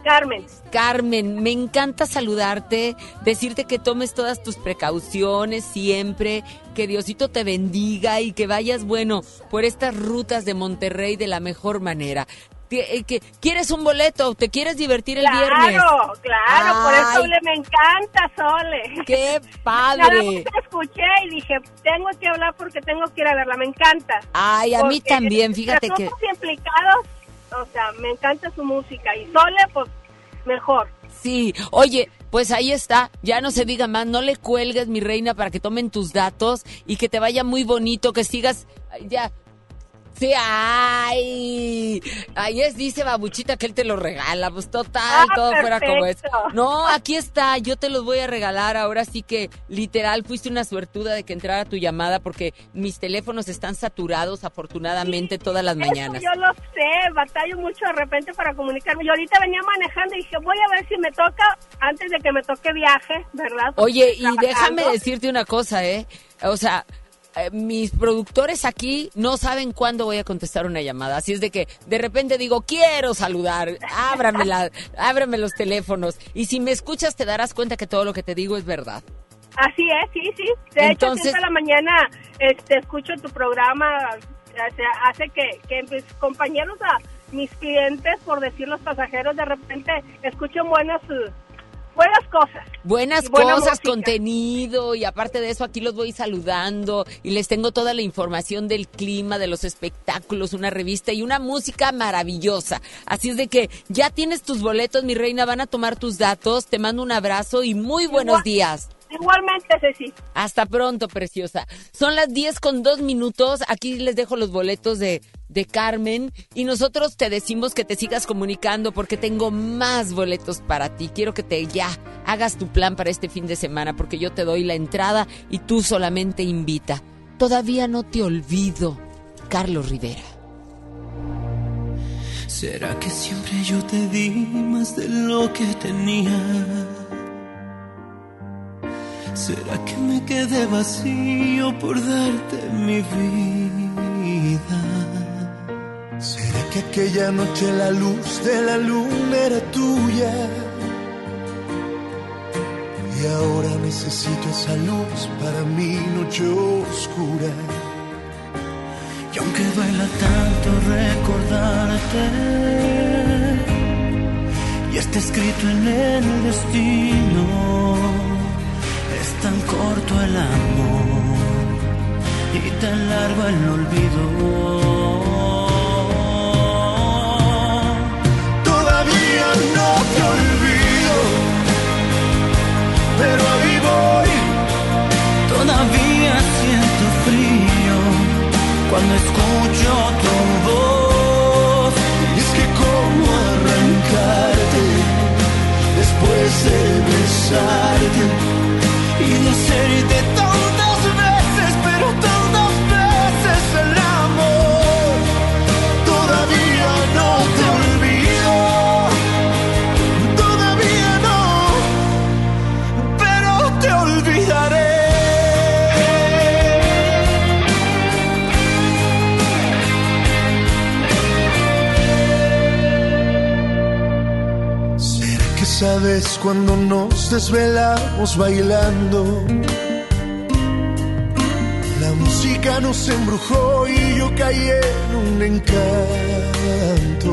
Carmen. Carmen, me encanta saludarte, decirte que tomes todas tus precauciones siempre, que Diosito te bendiga y que vayas, bueno, por estas rutas de Monterrey de la mejor manera. Que, eh, que- ¿Quieres un boleto? ¿Te quieres divertir el claro, viernes? claro, por eso Ay. le me encanta, Sole. ¡Qué padre! Nada más te escuché y dije, tengo que hablar porque tengo que ir a verla, me encanta. Ay, a mí también, fíjate que... implicados, o sea, me encanta su música y Sole, pues, mejor. Sí, oye, pues ahí está, ya no se diga más, no le cuelgues, mi reina, para que tomen tus datos y que te vaya muy bonito, que sigas, ya, Sí, ay. Ahí es, dice Babuchita que él te lo regala. Pues total, Ah, todo fuera como es. No, aquí está, yo te los voy a regalar. Ahora sí que literal fuiste una suertuda de que entrara tu llamada porque mis teléfonos están saturados afortunadamente todas las mañanas. Eso yo lo sé, batallo mucho de repente para comunicarme. Yo ahorita venía manejando y dije, voy a ver si me toca antes de que me toque viaje, ¿verdad? Porque Oye, y déjame decirte una cosa, ¿eh? O sea, eh, mis productores aquí no saben cuándo voy a contestar una llamada. Así es de que de repente digo, quiero saludar, ábrame, la, ábrame los teléfonos. Y si me escuchas te darás cuenta que todo lo que te digo es verdad. Así es, sí, sí. De Entonces- hecho, siempre a la mañana este, escucho tu programa, hace que, que mis compañeros, a mis clientes, por decir los pasajeros, de repente escuchen buenas, buenas cosas. Buenas cosas, música. contenido y aparte de eso aquí los voy saludando y les tengo toda la información del clima, de los espectáculos, una revista y una música maravillosa. Así es de que ya tienes tus boletos, mi reina, van a tomar tus datos, te mando un abrazo y muy buenos Igual- días. Igualmente, Ceci. Hasta pronto, preciosa. Son las 10 con dos minutos. Aquí les dejo los boletos de, de Carmen. Y nosotros te decimos que te sigas comunicando porque tengo más boletos para ti. Quiero que te ya hagas tu plan para este fin de semana porque yo te doy la entrada y tú solamente invita. Todavía no te olvido. Carlos Rivera. ¿Será que siempre yo te di más de lo que tenía? ¿Será que me quedé vacío por darte mi vida? ¿Será que aquella noche la luz de la luna era tuya? Y ahora necesito esa luz para mi noche oscura. Y aunque duela tanto recordarte, y está escrito en el destino, es tan corto el amor y tan largo el olvido. Todavía no te olvido, pero ahí voy. Todavía siento frío cuando escucho tu voz. Y es que cómo arrancarte después de besarte y de sabes cuando nos desvelamos bailando? La música nos embrujó y yo caí en un encanto.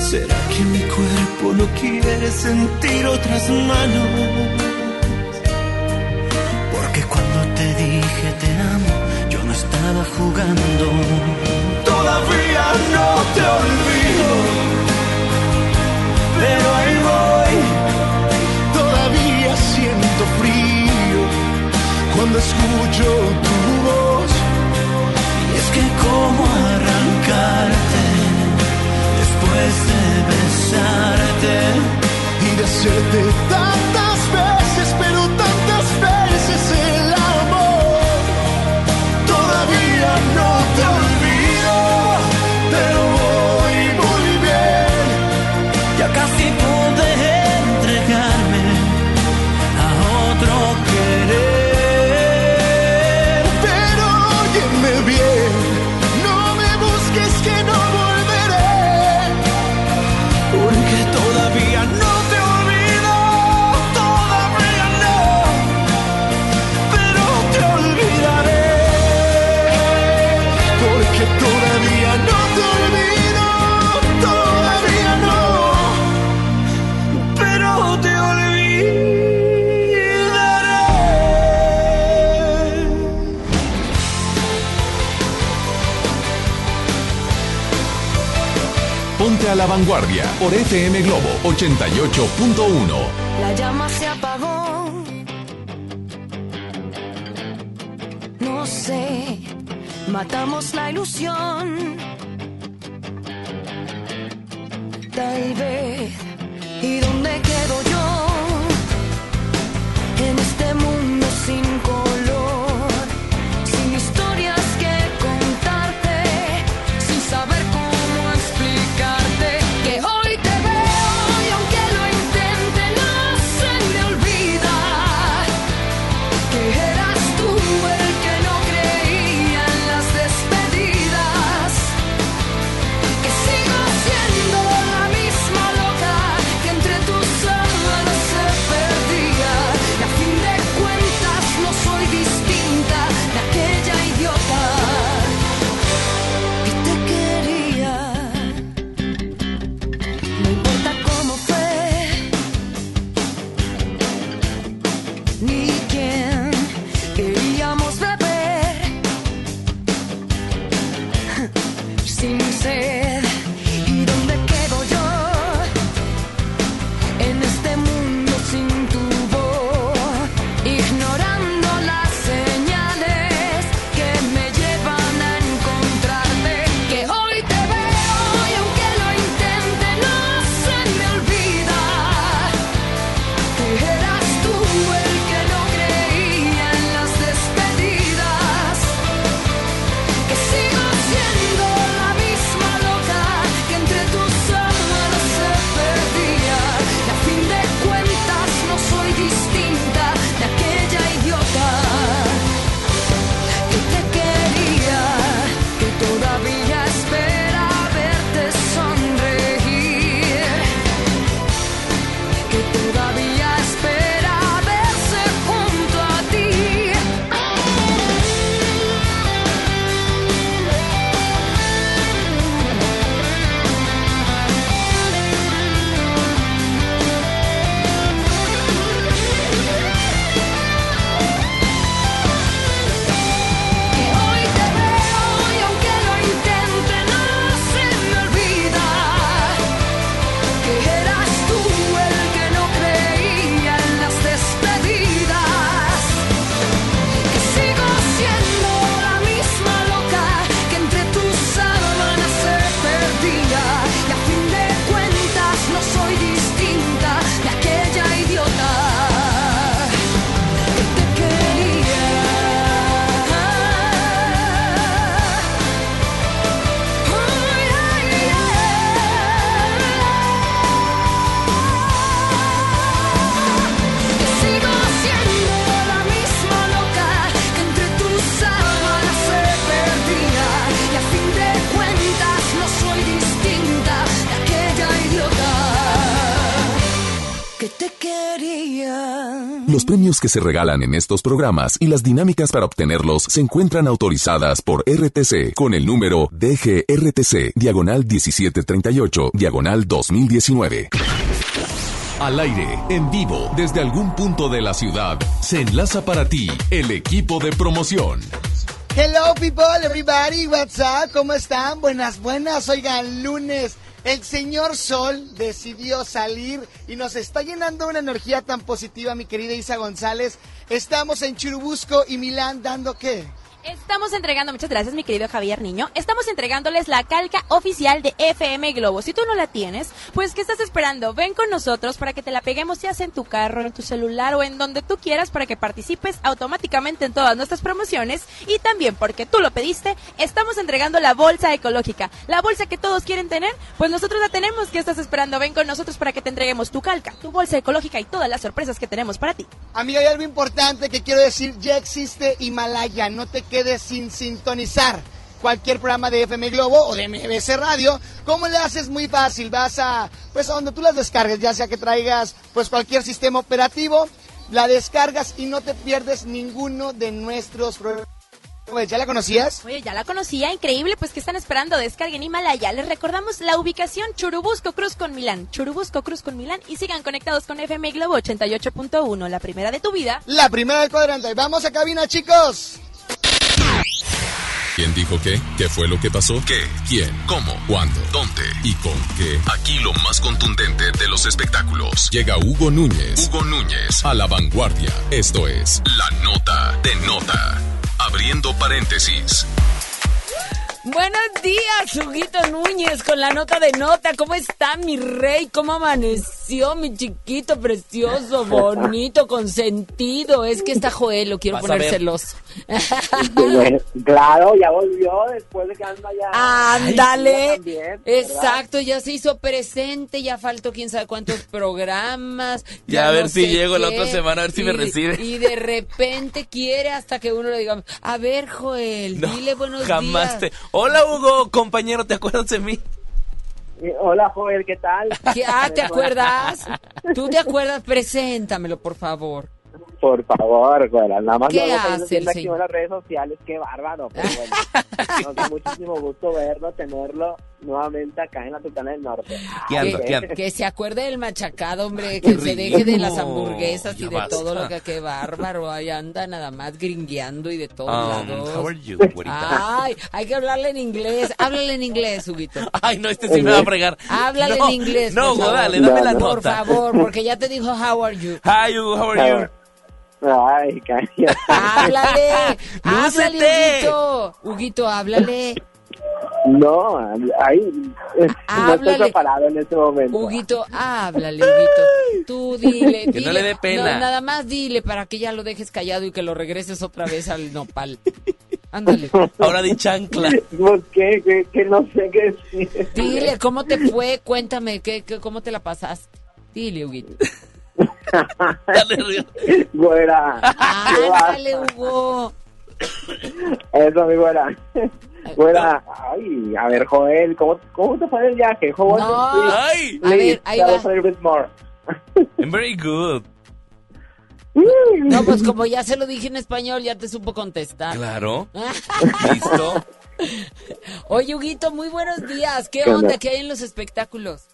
¿Será que mi cuerpo no quiere sentir otras manos? Porque cuando te dije te amo, yo no estaba jugando. Todavía no te olvido, pero ahí voy. Todavía siento frío cuando escucho tu voz. Y es que cómo arrancarte después de besarte y de hacerte tantas la vanguardia por FM Globo 88.1. La llama se apagó. No sé matamos la ilusión. Tal vez, ¿y dónde quedo yo? En este mundo sin que se regalan en estos programas y las dinámicas para obtenerlos se encuentran autorizadas por RTC con el número DGRTC, diagonal 1738, diagonal 2019. Al aire, en vivo, desde algún punto de la ciudad, se enlaza para ti el equipo de promoción. Hello people, everybody, what's up? ¿Cómo están? Buenas, buenas. Oigan, lunes. El señor Sol decidió salir y nos está llenando una energía tan positiva, mi querida Isa González. Estamos en Churubusco y Milán dando qué? Estamos entregando, muchas gracias mi querido Javier Niño, estamos entregándoles la calca oficial de FM Globo. Si tú no la tienes, pues ¿qué estás esperando? Ven con nosotros para que te la peguemos ya sea en tu carro, en tu celular o en donde tú quieras para que participes automáticamente en todas nuestras promociones y también porque tú lo pediste, estamos entregando la bolsa ecológica. La bolsa que todos quieren tener, pues nosotros la tenemos. ¿Qué estás esperando? Ven con nosotros para que te entreguemos tu calca, tu bolsa ecológica y todas las sorpresas que tenemos para ti. Amiga, hay algo importante que quiero decir. Ya existe Himalaya. No te quedes sin sintonizar cualquier programa de FM Globo o de MBC Radio. ¿Cómo le haces? Muy fácil. Vas a, pues, a donde tú las descargues, ya sea que traigas, pues, cualquier sistema operativo. La descargas y no te pierdes ninguno de nuestros programas. Pues, ¿Ya la conocías? Oye, ya la conocía, increíble, pues que están esperando, descarguen Himalaya. Les recordamos la ubicación Churubusco Cruz con Milán, Churubusco Cruz con Milán y sigan conectados con FM Globo 88.1, la primera de tu vida. La primera del cuadrante. Vamos a cabina, chicos. ¿Quién dijo qué? ¿Qué fue lo que pasó? ¿Qué? ¿Quién? ¿Cómo? ¿Cuándo? ¿Dónde? ¿Y con qué? Aquí lo más contundente de los espectáculos. Llega Hugo Núñez. Hugo Núñez a la vanguardia. Esto es La Nota de Nota. Abriendo paréntesis. Buenos días, Huguito Núñez, con la nota de nota. ¿Cómo está mi rey? ¿Cómo amaneció mi chiquito precioso, bonito, consentido? Es que está Joel, lo quiero Vas poner celoso. Claro, ya volvió después de que anda ya. Ándale. Exacto, ya se hizo presente, ya faltó quién sabe cuántos programas. Ya, a ver no si llego la otra semana, a ver si me recibe. Y de repente quiere hasta que uno le diga, a ver, Joel, No, dile buenos Jamás días. te. Hola, Hugo, compañero, ¿te acuerdas de mí? Eh, Hola, Joel, ¿qué tal? ¿Qué- ah, ¿te acuerdas? ¿Tú te acuerdas? Preséntamelo, por favor. Por favor, Joel, nada más ¿Qué no lo estoy hace el en las redes sociales, qué bárbaro, pero bueno. Nos da muchísimo gusto verlo, tenerlo nuevamente acá en la Sultana del Norte. ¿Qué anda, Ay, qué? Que se acuerde del machacado, hombre, que se deje de las hamburguesas y Ya de basta. todo lo que qué bárbaro. Ahí anda nada más gringueando y de todos Um, lados. how are you? Ay, hay que hablarle en inglés. Háblale en inglés, Huguito. Ay, no, este sí me va a fregar. Háblale No, en inglés. No, por favor. dale, dame la Por nota. favor, porque ya te dijo how are you. Hi, Hugo, how are you? Ay, cállate. Háblale, háblale. Huguito. Huguito, háblale. No, ahí no estoy Háblale. preparado en este momento. Huguito, háblale, Huguito. Tú dile, Que no dile. le dé pena. No, nada más dile para que ya lo dejes callado y que lo regreses otra vez al nopal. Ándale. Ahora di chancla. ¿Por qué? ¿Qué, qué no sé qué decir? Dile, ¿cómo te fue? Cuéntame, ¿qué, qué, ¿cómo te la pasaste? Dile, Huguito. Dale, Río. Güera. Ándale, Hugo. Eso, mi güera. Güera, ay, a ver, Joel, ¿cómo, cómo te fue el viaje? Joel, No. please, Ay. A ver, please, ahí va. a bit more. I'm very good. No, pues como ya se lo dije en español, ya te supo contestar. Claro. Listo. Oye, Huguito, muy buenos días. ¿Qué ¿Qué onda? onda? ¿Qué hay en los espectáculos?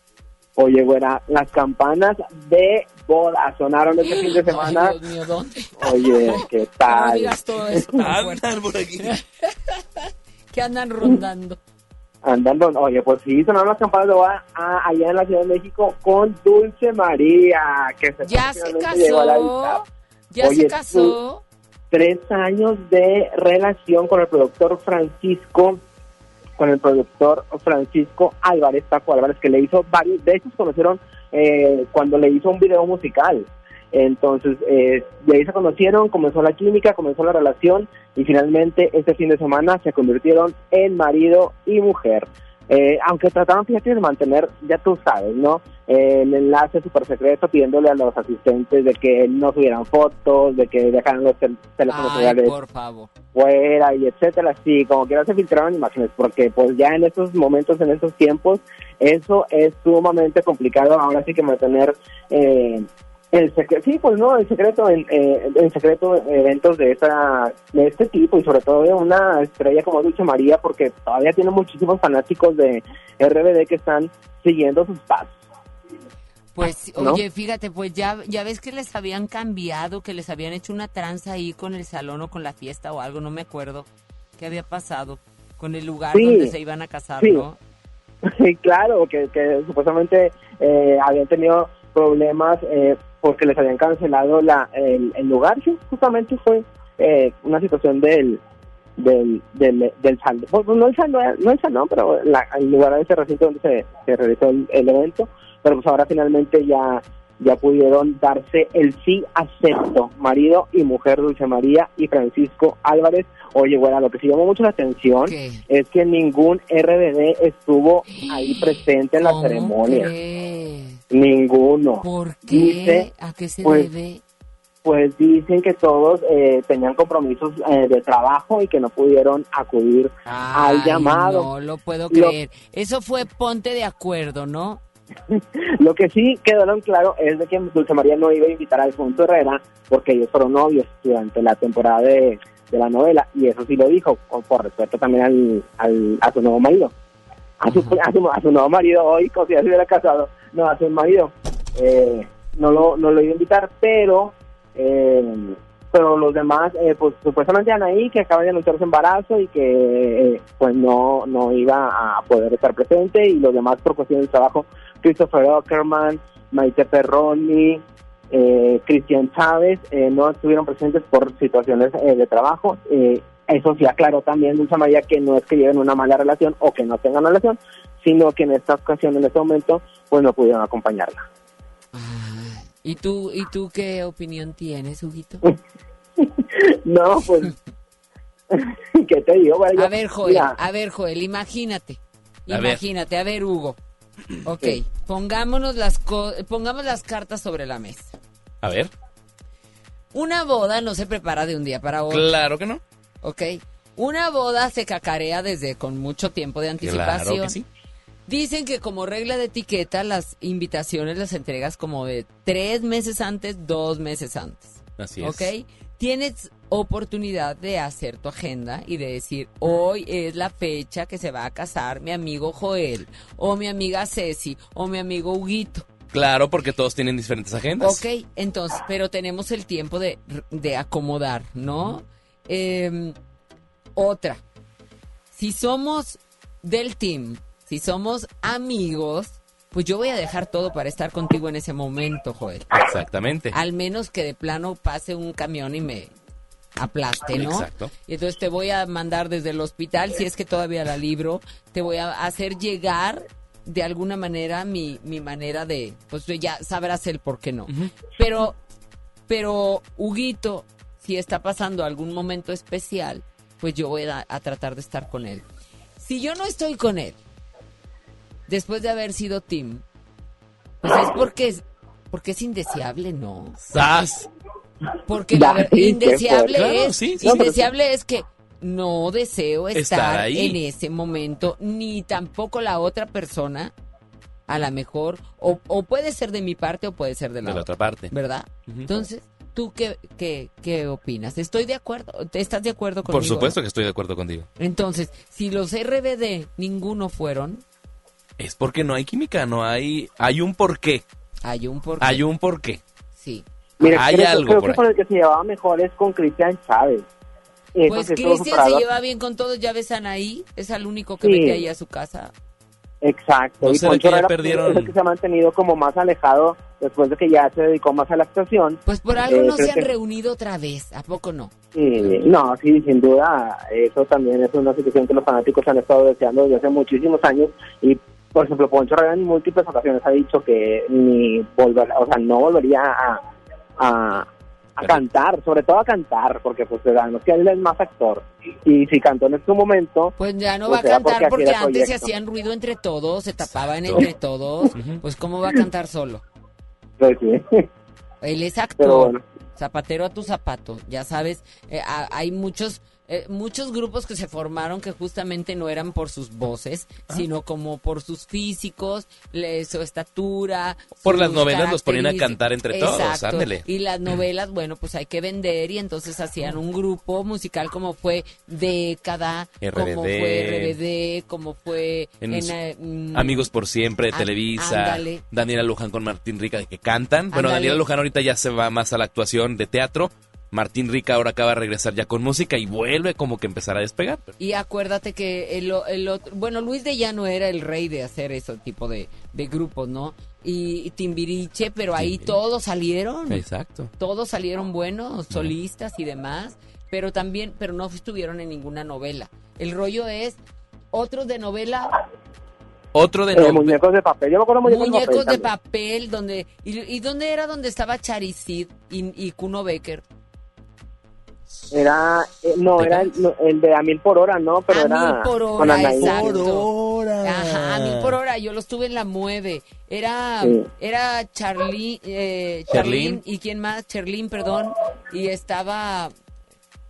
Oye, güera, las campanas de boda sonaron este fin de semana. Ay, Dios mío, ¿dónde? Oye, ¿qué No tal? digas todo eso. Andan por aquí. Que andan rondando. Andando, oye, pues sí, sonaron las campanas de boda ah, allá en la Ciudad de México con Dulce María, que se ¿Ya se finalmente llegó a la casó? vista. ¿Ya Oye, se casó? tres años de relación con el productor Francisco, con el productor Francisco Álvarez, Paco Álvarez, que le hizo varios, de hecho se conocieron eh, cuando le hizo un video musical. Entonces, eh, de ahí se conocieron, comenzó la química, comenzó la relación y finalmente este fin de semana se convirtieron en marido y mujer. Eh, aunque trataron, fíjate, de mantener, ya tú sabes, ¿no? Eh, el enlace súper secreto pidiéndole a los asistentes de que no subieran fotos, de que dejaran los tel- teléfonos celulares fuera y etcétera, sí, como quiera se filtraron imágenes, porque pues ya en estos momentos, en estos tiempos, eso es sumamente complicado, ahora sí que mantener eh, el secreto, sí, pues no, el secreto, en, eh, en secreto eventos de esta de este tipo y sobre todo de una estrella como Dulce María, porque todavía tiene muchísimos fanáticos de RBD que están siguiendo sus pasos. Pues, ¿No? oye, fíjate, pues ya, ya ves que les habían cambiado, que les habían hecho una tranza ahí con el salón o con la fiesta o algo, no me acuerdo qué había pasado con el lugar Sí, donde se iban a casar, sí. ¿no? Sí, claro, que, que supuestamente eh, habían tenido problemas eh, porque les habían cancelado la, el, el lugar. Sí, justamente fue eh, una situación del del del, del Bueno, no el salón, no el salón, pero la- el lugar de ese recinto donde se, se realizó el, el evento, pero pues ahora finalmente ya ya pudieron darse el sí acepto, marido y mujer Dulce María y Francisco Álvarez. Oye, bueno, lo que sí llamó mucho la atención es que ningún RBD estuvo ahí presente en la ¿Cómo ceremonia. crees? Ninguno. ¿Por qué? Dice, ¿A qué se pues, debe? Pues dicen que todos eh, tenían compromisos eh, de trabajo y que no pudieron acudir al llamado. No lo puedo Lo- creer. Eso fue ponte de acuerdo, ¿no? Lo que sí quedaron claro es de que Dulce María no iba a invitar a Alfonso Herrera porque ellos fueron novios durante la temporada de, de la novela y eso sí lo dijo por, por respeto también al, al- a su nuevo marido. A su, a, su, a su nuevo marido hoy, como si ya se hubiera casado, no, a su marido. Eh, no, lo, no lo iba a invitar, pero eh, pero los demás, eh, pues supuestamente Anaí, que acaba de anunciar su embarazo y que eh, pues no, no iba a poder estar presente, y los demás por cuestiones de trabajo, Christopher Ockerman, Maite Perroni, eh, Cristian Chávez, eh, no estuvieron presentes por situaciones eh, de trabajo. Eh, Eso sí aclaró también Dulce María que no es que lleven una mala relación o que no tengan relación, sino que en esta ocasión, en este momento, pues no pudieron acompañarla. ¿Y tú, ¿Y tú qué opinión tienes, Huguito? No, pues, ¿qué te digo? Bueno, yo- A ver, Joel, mira, a ver, Joel, imagínate. A ver. Imagínate, a ver, Hugo. Ok, Sí. pongámonos las, co- pongamos las cartas sobre la mesa. A ver. Una boda no se prepara de un día para otro. Claro que no. Ok. Una boda se cacarea desde con mucho tiempo de anticipación. Claro que sí. Dicen que como regla de etiqueta las invitaciones las entregas como de tres meses antes, dos meses antes. Así es. ¿Ok? Tienes oportunidad de hacer tu agenda y de decir, hoy es la fecha que se va a casar mi amigo Joel, o mi amiga Ceci, o mi amigo Huguito. Claro, porque todos tienen diferentes agendas. Ok, entonces, pero tenemos el tiempo de, de acomodar, ¿no? Eh, otra, si somos del team, si somos amigos, pues yo voy a dejar todo para estar contigo en ese momento, Joel. Exactamente. Al menos que de plano pase un camión y me aplaste, ¿no? Exacto. Y entonces te voy a mandar desde el hospital, si es que todavía la libro, te voy a hacer llegar de alguna manera mi, mi manera de, pues ya sabrás el por qué no. Pero, pero Huguito, si está pasando algún momento especial, pues yo voy a, a tratar de estar con él. Si yo no estoy con él, después de haber sido team, pues es porque es, porque es indeseable, ¿no? ¡Sas! Porque la ver- Sí, qué indeseable. Claro, es, sí, sí, indeseable es que no deseo estar, Estar ahí. en ese momento, ni tampoco la otra persona, a lo mejor, o, o puede ser de mi parte o puede ser de la, De la otra parte. ¿verdad? Entonces, ¿tú qué, qué, qué opinas? ¿Estoy de acuerdo? ¿Estás de acuerdo conmigo? Por supuesto que estoy de acuerdo contigo. Entonces, si los RBD ninguno fueron, Es porque no hay química, no hay... Hay un porqué. hay un porqué. Hay un porqué. Sí. Mira, hay creo, algo creo por que ahí. con el que se llevaba mejor es con Cristian Chávez. Eso Pues Cristian se lleva bien con todos, ya ves Anaí, es el único que Sí. vete ahí a su casa. Exacto. ¿No y Poncho que perdieron? es el que se ha mantenido como más alejado después de que ya se dedicó más a la actuación. Pues por algo Eh, no se han que- reunido otra vez, ¿a poco no? Sí, no, sí, sin duda, eso también es una situación que los fanáticos han estado deseando desde hace muchísimos años y, por ejemplo, Poncho Herrera en múltiples ocasiones ha dicho que ni volver, o sea, no volvería a, a, a cantar, sobre todo a cantar, porque pues sabemos que él es más actor y si cantó en este momento, Pues ya no Pues va a cantar porque antes se hacían ruido entre todos, se tapaban Exacto. entre todos. Pues ¿cómo va a cantar solo? pues sí. Él es actor, bueno. zapatero a tu zapato, ya sabes, eh, a- hay muchos eh, muchos grupos que se formaron que justamente no eran por sus voces, Ah. sino como por sus físicos, le- su estatura. Por las novelas los ponían a cantar entre todos, ándele. Y las novelas, bueno, pues hay que vender y entonces hacían un grupo musical como fue Década, como RBD. fue RBD, como fue En en, su- eh, mm, Amigos por siempre, de Á- Televisa, ándale. Daniela Luján con Martín Rica que cantan. Bueno, Ándale. Daniela Luján ahorita ya se va más a la actuación de teatro. Martín Rica ahora acaba de regresar ya con música y vuelve como que empezar a despegar. Y acuérdate que el, otro, bueno, Luis de Llano era el rey de hacer ese tipo de, de grupos, ¿no? Y, y Timbiriche, pero ahí todos salieron. Exacto. Todos salieron buenos, solistas y demás, pero también, pero no estuvieron en ninguna novela. El rollo es otros de novela, Otro de Eh, muñecos de papel, yo me acuerdo de muñecos, muñecos de de papel. papel, donde y, y dónde era donde estaba Charicid y, y Kuno Becker. Era, eh, no, era el, no, el de a mil por hora, ¿no? Pero a era mil por con hora, Anaí. exacto. Ajá, a mil por hora. Yo lo estuve en la mueve. Era, Sí. era Charly, eh, Charlene. Charlene y quién más, Cherlin, perdón. Y estaba,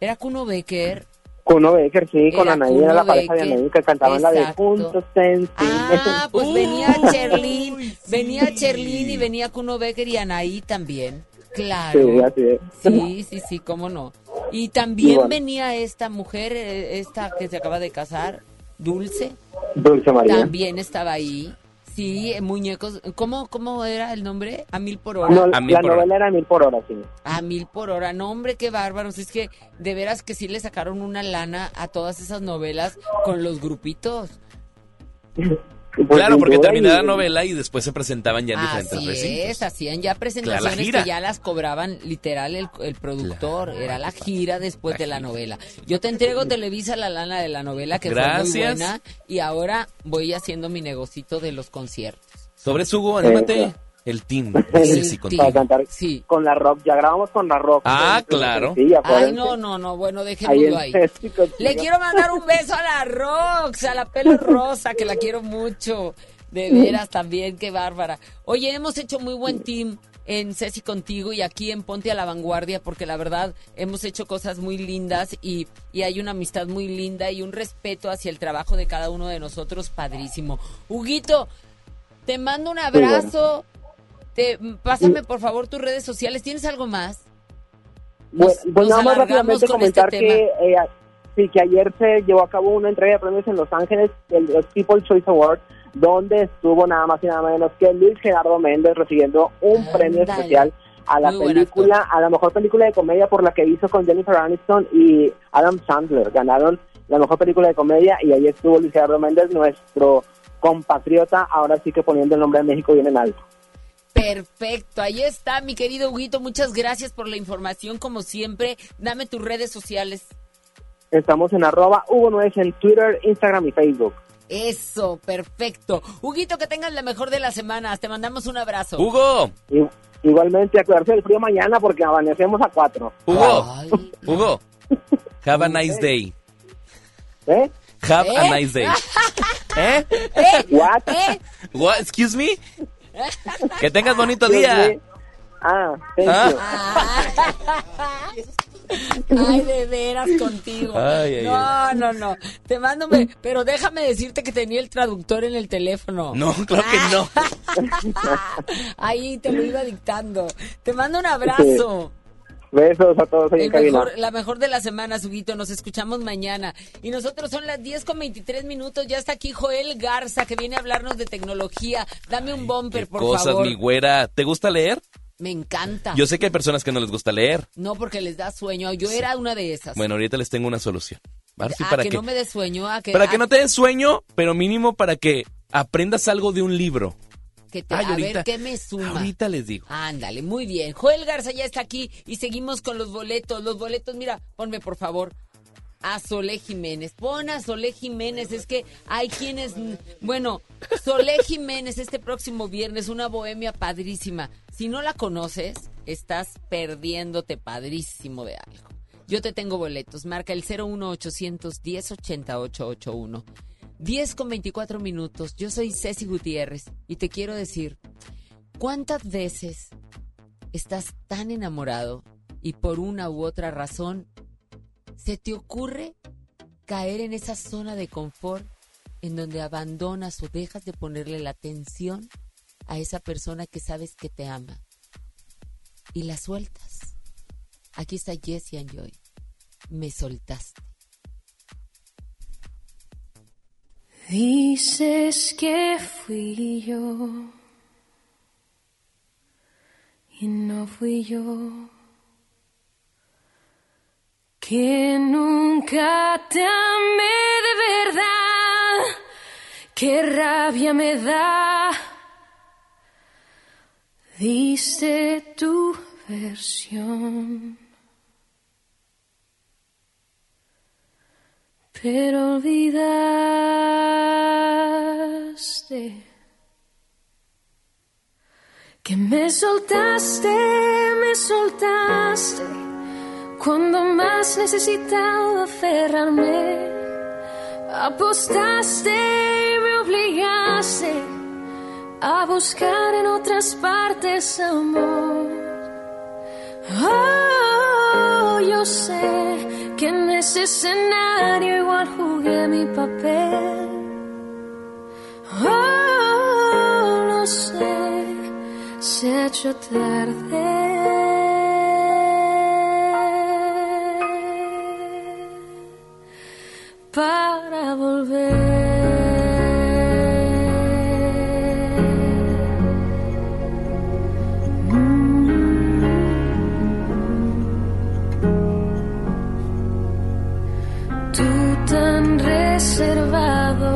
era Kuno Becker. Kuno Becker, sí, con Anaí, Kuno era la pareja de Anaí, que cantaban la de exacto. En Ah, pues venía Cherlin, venía Cherlin y venía Kuno Becker y Anaí también. Claro. Sí, así es. Sí, sí, sí, cómo no. Y también Y bueno. venía esta mujer, eh, esta que se acaba de casar, Dulce. Dulce María. También estaba ahí. Sí, eh, muñecos. ¿Cómo, ¿Cómo era el nombre? A mil por hora. No, la novela era a mil por hora, sí. A mil por hora. No, hombre, qué bárbaros. Es que de veras que sí le sacaron una lana a todas esas novelas con los grupitos. Pues, claro, porque terminaba la novela y después se presentaban ya en diferentes Así recintos. es, hacían ya presentaciones que ya las cobraban literal el, el productor. Era la gira después de la novela. Yo te entrego Televisa la lana de la novela que fue muy Gracias. buena y ahora voy haciendo mi negocito de los conciertos. Sobre Hugo, anímate. Eso. El team. Team. contigo. para cantar Sí. con la rock. Ya grabamos con la rock. Ah, claro. sí, Ay, no, no, no, bueno, Ahí en ahí. Contigo. Le quiero mandar un beso a la Rox, a la pelo rosa, que la quiero mucho. De veras también, qué bárbara. Oye, hemos hecho muy buen team en Ceci contigo y aquí en Ponte a la Vanguardia, porque la verdad hemos hecho cosas muy lindas y, y hay una amistad muy linda y un respeto hacia el trabajo de cada uno de nosotros padrísimo. Huguito, te mando un abrazo. Te, pásame por favor tus redes sociales. ¿Tienes algo más? Bueno, pues nada más rápidamente comentar este que eh, sí que ayer se llevó a cabo una entrega de premios en Los Ángeles, el, el People's Choice Award, donde estuvo nada más y nada menos que Luis Gerardo Méndez recibiendo un premio especial a la Muy película, a la mejor película de comedia por la que hizo con Jennifer Aniston y Adam Sandler. Ganaron la mejor película de comedia y ahí estuvo Luis Gerardo Méndez, nuestro compatriota, ahora sí que poniendo el nombre de México bien en alto. Perfecto, ahí está mi querido Huguito, muchas gracias por la información como siempre. Dame tus redes sociales. Estamos en arroba Hugo Nuez en Twitter, Instagram y Facebook. Eso, perfecto. Huguito, que tengas la mejor de las semanas. Te mandamos un abrazo. Hugo, I- Igualmente, a cuidarse del frío mañana porque amanecemos a cuatro. Hugo, Ay. Hugo. Have a nice day. ¿Eh? Have ¿Eh? a nice day. ¿Eh? ¿Eh? What? ¿Eh? What? Excuse me. Que tengas bonito día. Ah, Ah. Ay, de veras contigo. Ay, ay, no, no, no. Te mando, me- pero déjame decirte que tenía el traductor en el teléfono. No, claro que no. Ahí te lo iba dictando. Te mando un abrazo. Besos a todos ahí en mejor, la mejor de la semana, Suguito. Nos escuchamos mañana. Y nosotros son las 10 con 23 minutos. Ya está aquí Joel Garza, que viene a hablarnos de tecnología. Dame un bumper, por Cosas, favor. mi güera. ¿Te gusta leer? Me encanta. Yo sé que hay personas que no les gusta leer. No, porque les da sueño. Yo era una de esas. Bueno, ahorita les tengo una solución. A ver si a para que, que, no me dé sueño, a que, para a que no te des sueño, pero mínimo para que aprendas algo de un libro. Que te- Ay, a ahorita- ver qué me suma. Ahorita les digo. Ándale, muy bien. Joel Garza ya está aquí y seguimos con los boletos. Los boletos, mira, ponme por favor a Solé Jiménez. Pon a Solé Jiménez. Es que hay quienes. Bueno, Solé Jiménez este próximo viernes, una bohemia padrísima. Si no la conoces, estás perdiéndote padrísimo de algo. Yo te tengo boletos. Marca el 01800 1080 10 con 24 minutos. Yo soy Ceci Gutiérrez y te quiero decir, ¿cuántas veces estás tan enamorado y por una u otra razón se te ocurre caer en esa zona de confort en donde abandonas o dejas de ponerle la atención a esa persona que sabes que te ama y la sueltas? Aquí está Jessie Joy. Me soltaste. Dices que fui yo y no fui yo. Que nunca te amé de verdad. Qué rabia me da. Diste tu versión. Pero olvidaste que me soltaste, me soltaste cuando más necesitaba aferrarme. Apostaste me obligaste a buscar en otras partes amor. Oh, yo sé que en ese escenario igual jugué mi papel. Oh, lo sé, se ha hecho tarde para volver. reservado.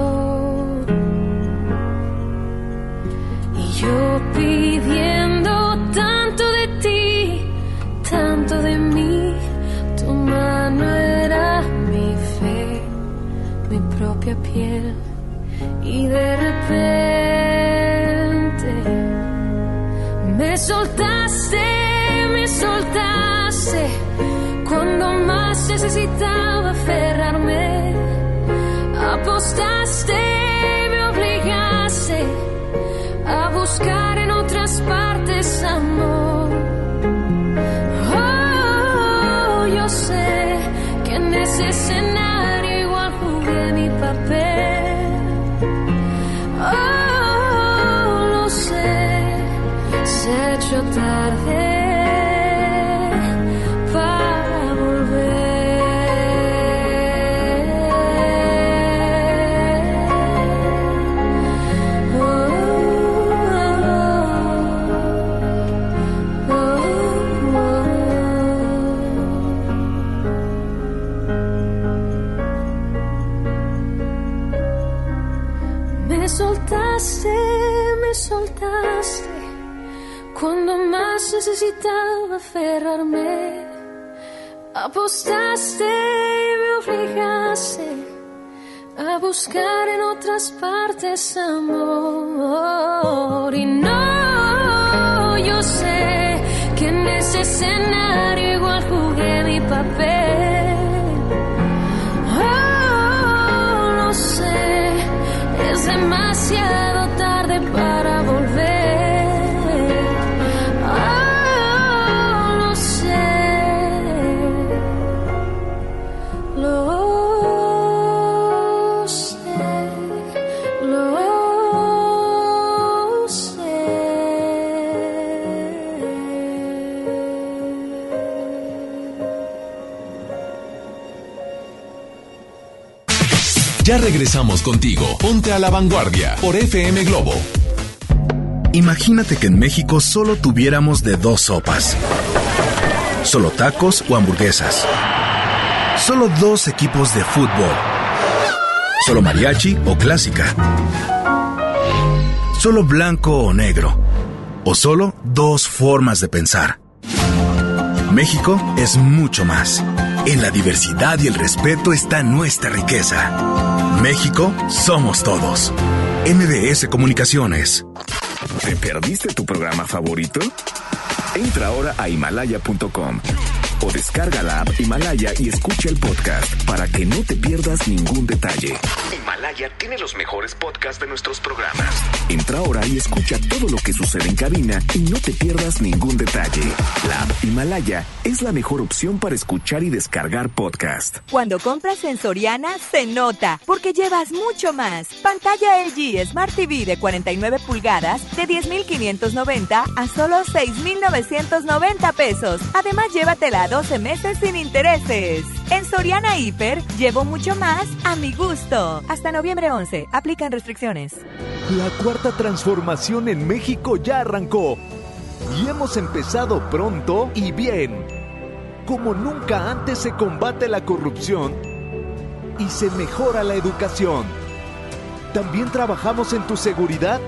Y yo pidiendo tanto de ti, tanto de mí, tu mano era mi fe, mi propia piel. Y de repente me soltaste, me soltaste, cuando más necesitaba aferrarme aferrarme. Apostaste y me obligaste a buscar en otras partes amor. Y no, yo sé que en ese escenario igual jugué mi papel. Oh, lo sé, es demasiado Ya regresamos contigo. Ponte a la vanguardia por FM Globo. Imagínate que en México solo tuviéramos de dos sopas. Solo tacos o hamburguesas. Solo dos equipos de fútbol. Solo mariachi o clásica. Solo blanco o negro. O solo dos formas de pensar. México es mucho más. En la diversidad y el respeto está nuestra riqueza. México somos todos. MBS Comunicaciones. ¿Te perdiste tu programa favorito? Entra ahora a himalaya.com o descarga la app Himalaya y escucha el podcast para que no te pierdas ningún detalle. Himalaya tiene los mejores podcasts de nuestros programas. Entra ahora y escucha todo lo que sucede en cabina y no te pierdas ningún detalle. La app Himalaya es la mejor opción para escuchar y descargar podcast. Cuando compras en Soriana, se nota, porque llevas mucho más. Pantalla LG Smart TV de 49 pulgadas de 10,590 a solo 6,990 pesos. Además, llévatela a 12 meses sin intereses. En Soriana Hiper, llevo mucho más a mi gusto. Hasta noviembre 11, aplican restricciones. La cuarta transformación en México ya arrancó. Y hemos empezado pronto y bien. Como nunca antes se combate la corrupción y se mejora la educación. También trabajamos en tu seguridad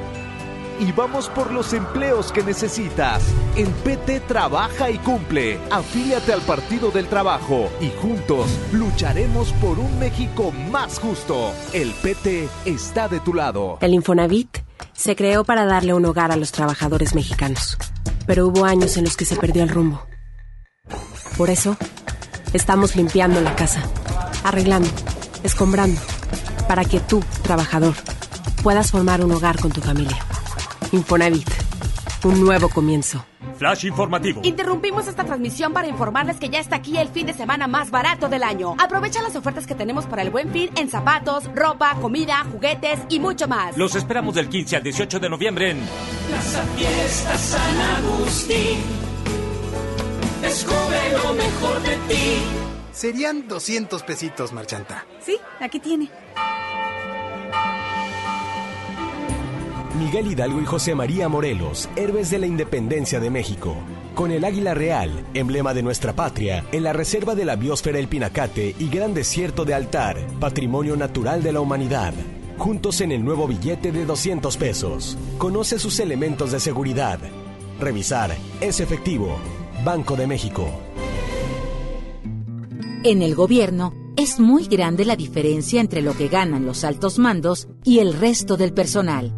y vamos por los empleos que necesitas. En PT trabaja y cumple. Afíliate al Partido del Trabajo y juntos lucharemos por un México más justo. El PT está de tu lado. El Infonavit se creó para darle un hogar a los trabajadores mexicanos, pero hubo años en los que se perdió el rumbo. Por eso, estamos limpiando la casa, arreglando, escombrando, para que tú, trabajador, puedas formar un hogar con tu familia. Infonavit, un nuevo comienzo. Flash informativo. Interrumpimos esta transmisión para informarles que ya está aquí el fin de semana más barato del año. Aprovecha las ofertas que tenemos para el buen fin en zapatos, ropa, comida, juguetes y mucho más. Los esperamos del 15 al 18 de noviembre en Plaza Fiesta San Agustín. Descubre lo mejor de ti. Serían 200 pesitos, Marchanta. Sí, aquí tiene. Miguel Hidalgo y José María Morelos, héroes de la independencia de México. Con el águila real, emblema de nuestra patria, en la reserva de la biosfera El Pinacate y Gran Desierto de Altar, patrimonio natural de la humanidad. Juntos en el nuevo billete de 200 pesos. Conoce sus elementos de seguridad. Revisar. Es efectivo. Banco de México. En el gobierno es muy grande la diferencia entre lo que ganan los altos mandos y el resto del personal.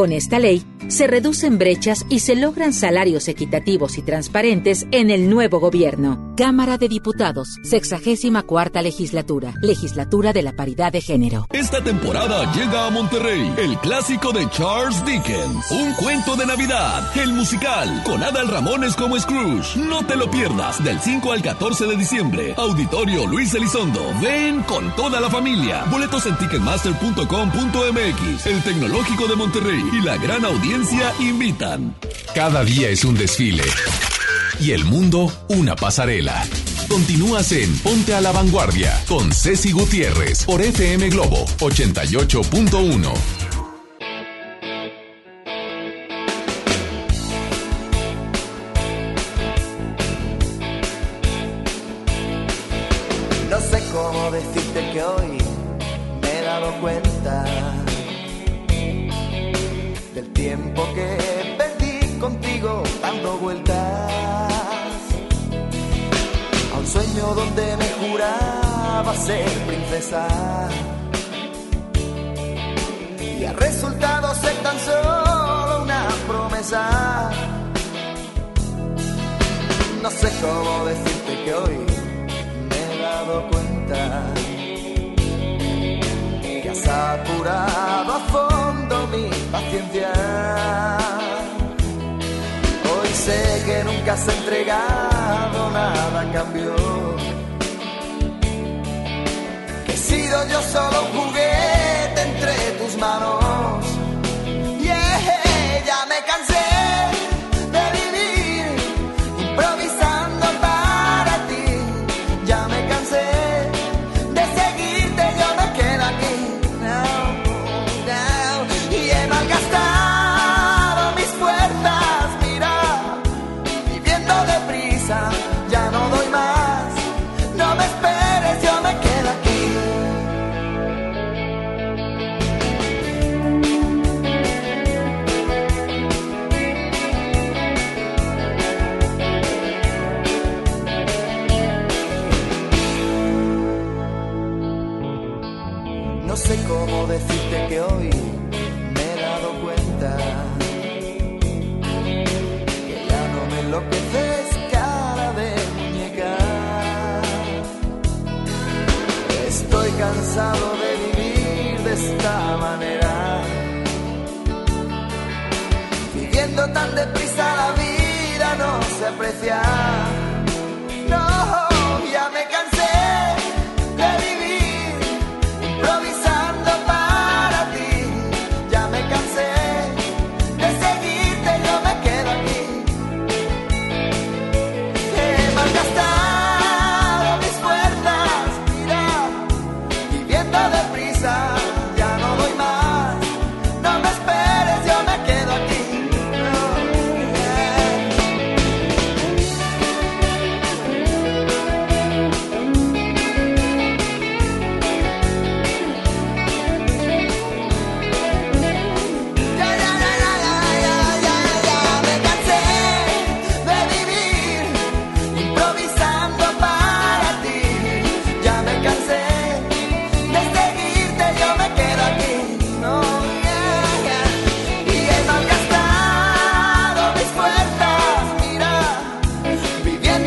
Con esta ley se reducen brechas y se logran salarios equitativos y transparentes en el nuevo gobierno. Cámara de Diputados, 64 legislatura, legislatura de la paridad de género. Esta temporada llega a Monterrey el clásico de Charles Dickens, Un cuento de Navidad, el musical, con Adal Ramones como Scrooge. No te lo pierdas del 5 al 14 de diciembre. Auditorio Luis Elizondo. Ven con toda la familia. Boletos en ticketmaster.com.mx, el tecnológico de Monterrey y la gran audiencia invitan. Cada día es un desfile y el mundo una pasarela. Continúas en Ponte a la Vanguardia con Ceci Gutiérrez por FM Globo 88.1.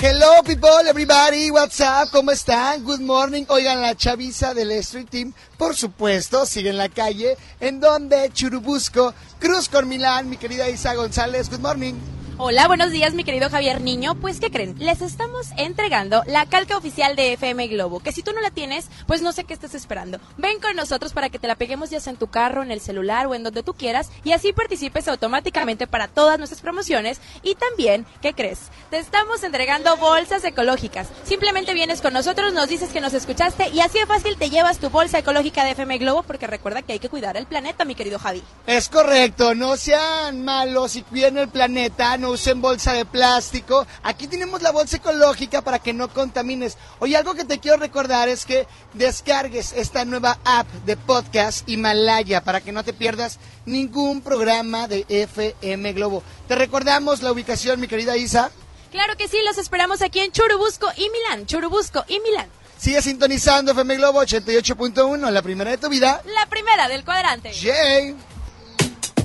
Hello people, everybody, what's up, ¿cómo están? Good morning. Oigan, la chaviza del Street Team, por supuesto, sigue en la calle, en donde Churubusco, Cruz con Milán, mi querida Isa González, good morning. Hola, buenos días, mi querido Javier Niño. Pues, ¿qué creen? Les estamos entregando la calca oficial de FM Globo, que si tú no la tienes, pues no sé qué estás esperando. Ven con nosotros para que te la peguemos ya en tu carro, en el celular o en donde tú quieras y así participes automáticamente para todas nuestras promociones. Y también, ¿qué crees? Te estamos entregando bolsas ecológicas. Simplemente vienes con nosotros, nos dices que nos escuchaste y así de fácil te llevas tu bolsa ecológica de FM Globo porque recuerda que hay que cuidar el planeta, mi querido Javi. Es correcto, no sean malos y cuiden el planeta, no usen bolsa de plástico. Aquí tenemos la bolsa ecológica para que no contamines. Oye, algo que te quiero recordar es que descargues esta nueva app de podcast Himalaya para que no te pierdas ningún programa de FM Globo. Te recordamos la ubicación, mi querida Isa. Claro que sí, los esperamos aquí en Churubusco y Milán. Churubusco y Milán. Sigue sintonizando FM Globo 88.1, la primera de tu vida. La primera del cuadrante. Yay.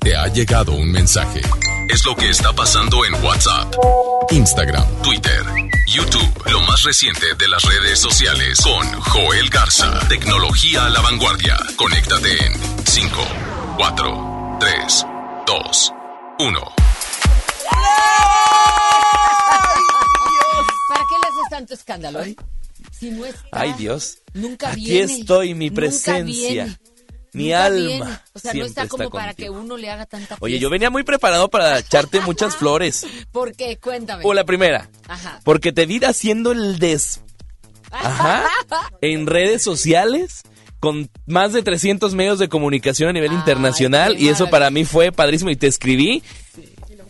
Te ha llegado un mensaje. Es lo que está pasando en WhatsApp, Instagram, Twitter, YouTube. Lo más reciente de las redes sociales con Joel Garza. Tecnología a la vanguardia. Conéctate en 5, 4, 3, 2, 1. ¿Para qué le haces tanto escándalo? Si no está, Ay, Dios. Nunca Aquí viene. estoy, mi Nunca presencia. viene. Mi Nunca alma. O sea, no está como para que uno le haga tanta Oye, yo venía muy preparado para echarte muchas flores. ¿Por qué? Cuéntame. O la primera. Ajá. Porque te vi haciendo el des. Ajá. En redes sociales. Con más de 300 medios de comunicación a nivel internacional. Y eso para mí fue padrísimo. Y te escribí.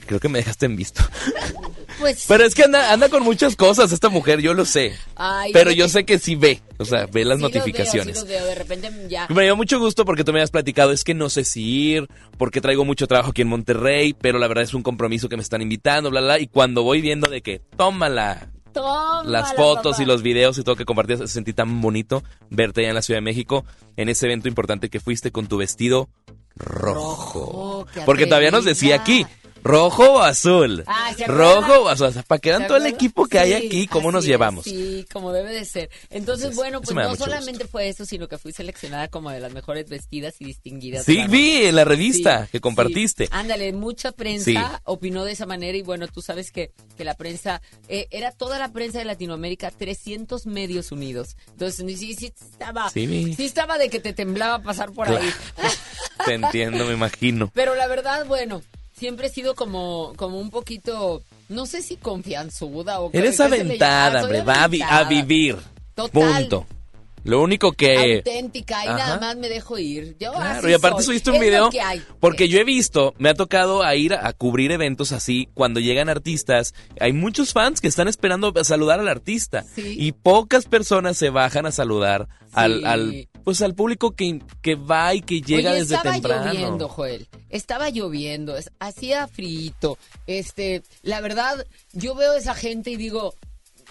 Creo que me dejaste en visto. Pues, Pero es que anda, anda con muchas cosas esta mujer, yo lo sé. Ay, Pero yo sé que sí ve. O sea, ve las sí los veo, notificaciones. sí los veo, de repente ya. Me dio mucho gusto porque tú me habías platicado, es que no sé si ir, porque traigo mucho trabajo aquí en Monterrey, pero la verdad es un compromiso que me están invitando, bla, bla, y cuando voy viendo de que, tómala, Tómala, las fotos papá. y los videos y todo que compartías, se sentí tan bonito verte allá en la Ciudad de México, en ese evento importante que fuiste con tu vestido rojo. qué porque todavía nos decía aquí, rojo o azul, Ah, ¿se rojo o azul, o sea, para que vean ¿Se todo el equipo que hay aquí, cómo nos llevamos. es, sí, como debe de ser. Entonces, bueno, pues no solamente fue eso, sino que fui seleccionada como de las mejores vestidas y distinguidas. Sí, vi en la revista Sí, que compartiste. sí. Ándale, mucha prensa opinó de esa manera y bueno, tú sabes que, que la prensa, eh, era toda la prensa de Latinoamérica, 300 medios unidos. Entonces, sí, sí estaba, Sí, estaba de que te temblaba pasar por Claro. ahí. Te entiendo, me imagino. Pero la verdad, bueno, siempre he sido como, como un poquito, no sé si confianzuda o Eres aventada, hombre, va a, vi- a aventada. vivir. Total. Punto. Lo único que... auténtica y Ajá. nada más me dejo ir. Yo Claro, así y aparte soy. subiste un Es video porque yo he visto, me ha tocado a ir a, cubrir eventos así cuando llegan artistas, hay muchos fans que están esperando a saludar al artista Sí. y pocas personas se bajan a saludar al, Sí. al pues al público que, que va y que llega Oye, desde estaba temprano. lloviendo, Joel. Estaba lloviendo, hacía frito. Este, la verdad, yo veo a esa gente y digo,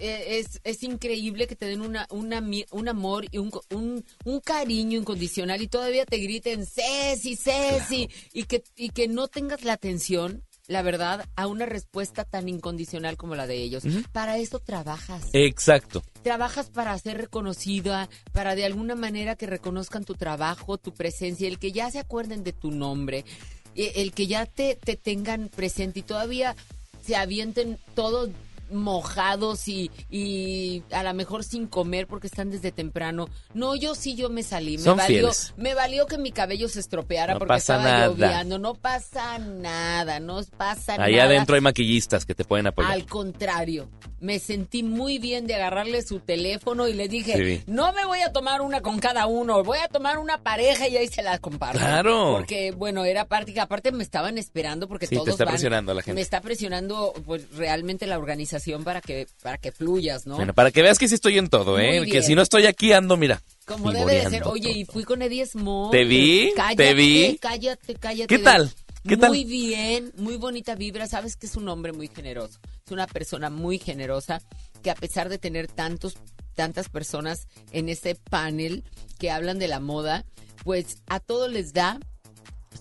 es, es increíble que te den una, una un amor y un, un, un cariño incondicional y todavía te griten Ceci, Ceci, y que, y que no tengas la atención, la verdad, a una respuesta tan incondicional como la de ellos. Para eso trabajas. Exacto. Trabajas para ser reconocida, para de alguna manera que reconozcan tu trabajo, tu presencia, el que ya se acuerden de tu nombre, eh, el que ya te, te tengan presente y todavía se avienten todos mojados y, y a lo mejor sin comer porque están desde temprano. No, yo sí, yo me salí. Me Son valió, fieles. me valió que mi cabello se estropeara No porque pasa estaba nada. lloviendo. No pasa nada, no pasa nada. Ahí adentro hay maquillistas que te pueden apoyar. Al contrario, me sentí muy bien de agarrarle su teléfono y le dije, Sí. no me voy a tomar una con cada uno, voy a tomar una pareja y ahí se las comparto. Claro. Porque, bueno, era parte que aparte me estaban esperando porque Sí, te todos está van- presionando la gente. Me está presionando, pues, realmente la organización para que, para que fluyas, ¿no? Bueno, para que veas que sí estoy en todo, ¿eh? Que si no estoy aquí ando, mira. Como debe de ser. Oye, y fui con Eddie Small. Te vi, cállate, te vi. Cállate, cállate. ¿Qué tal? ¿Qué tal? Muy bien, muy bonita vibra. Sabes que es un hombre muy generoso. Es una persona muy generosa que a pesar de tener tantos, tantas personas en ese panel que hablan de la moda, pues a todos les da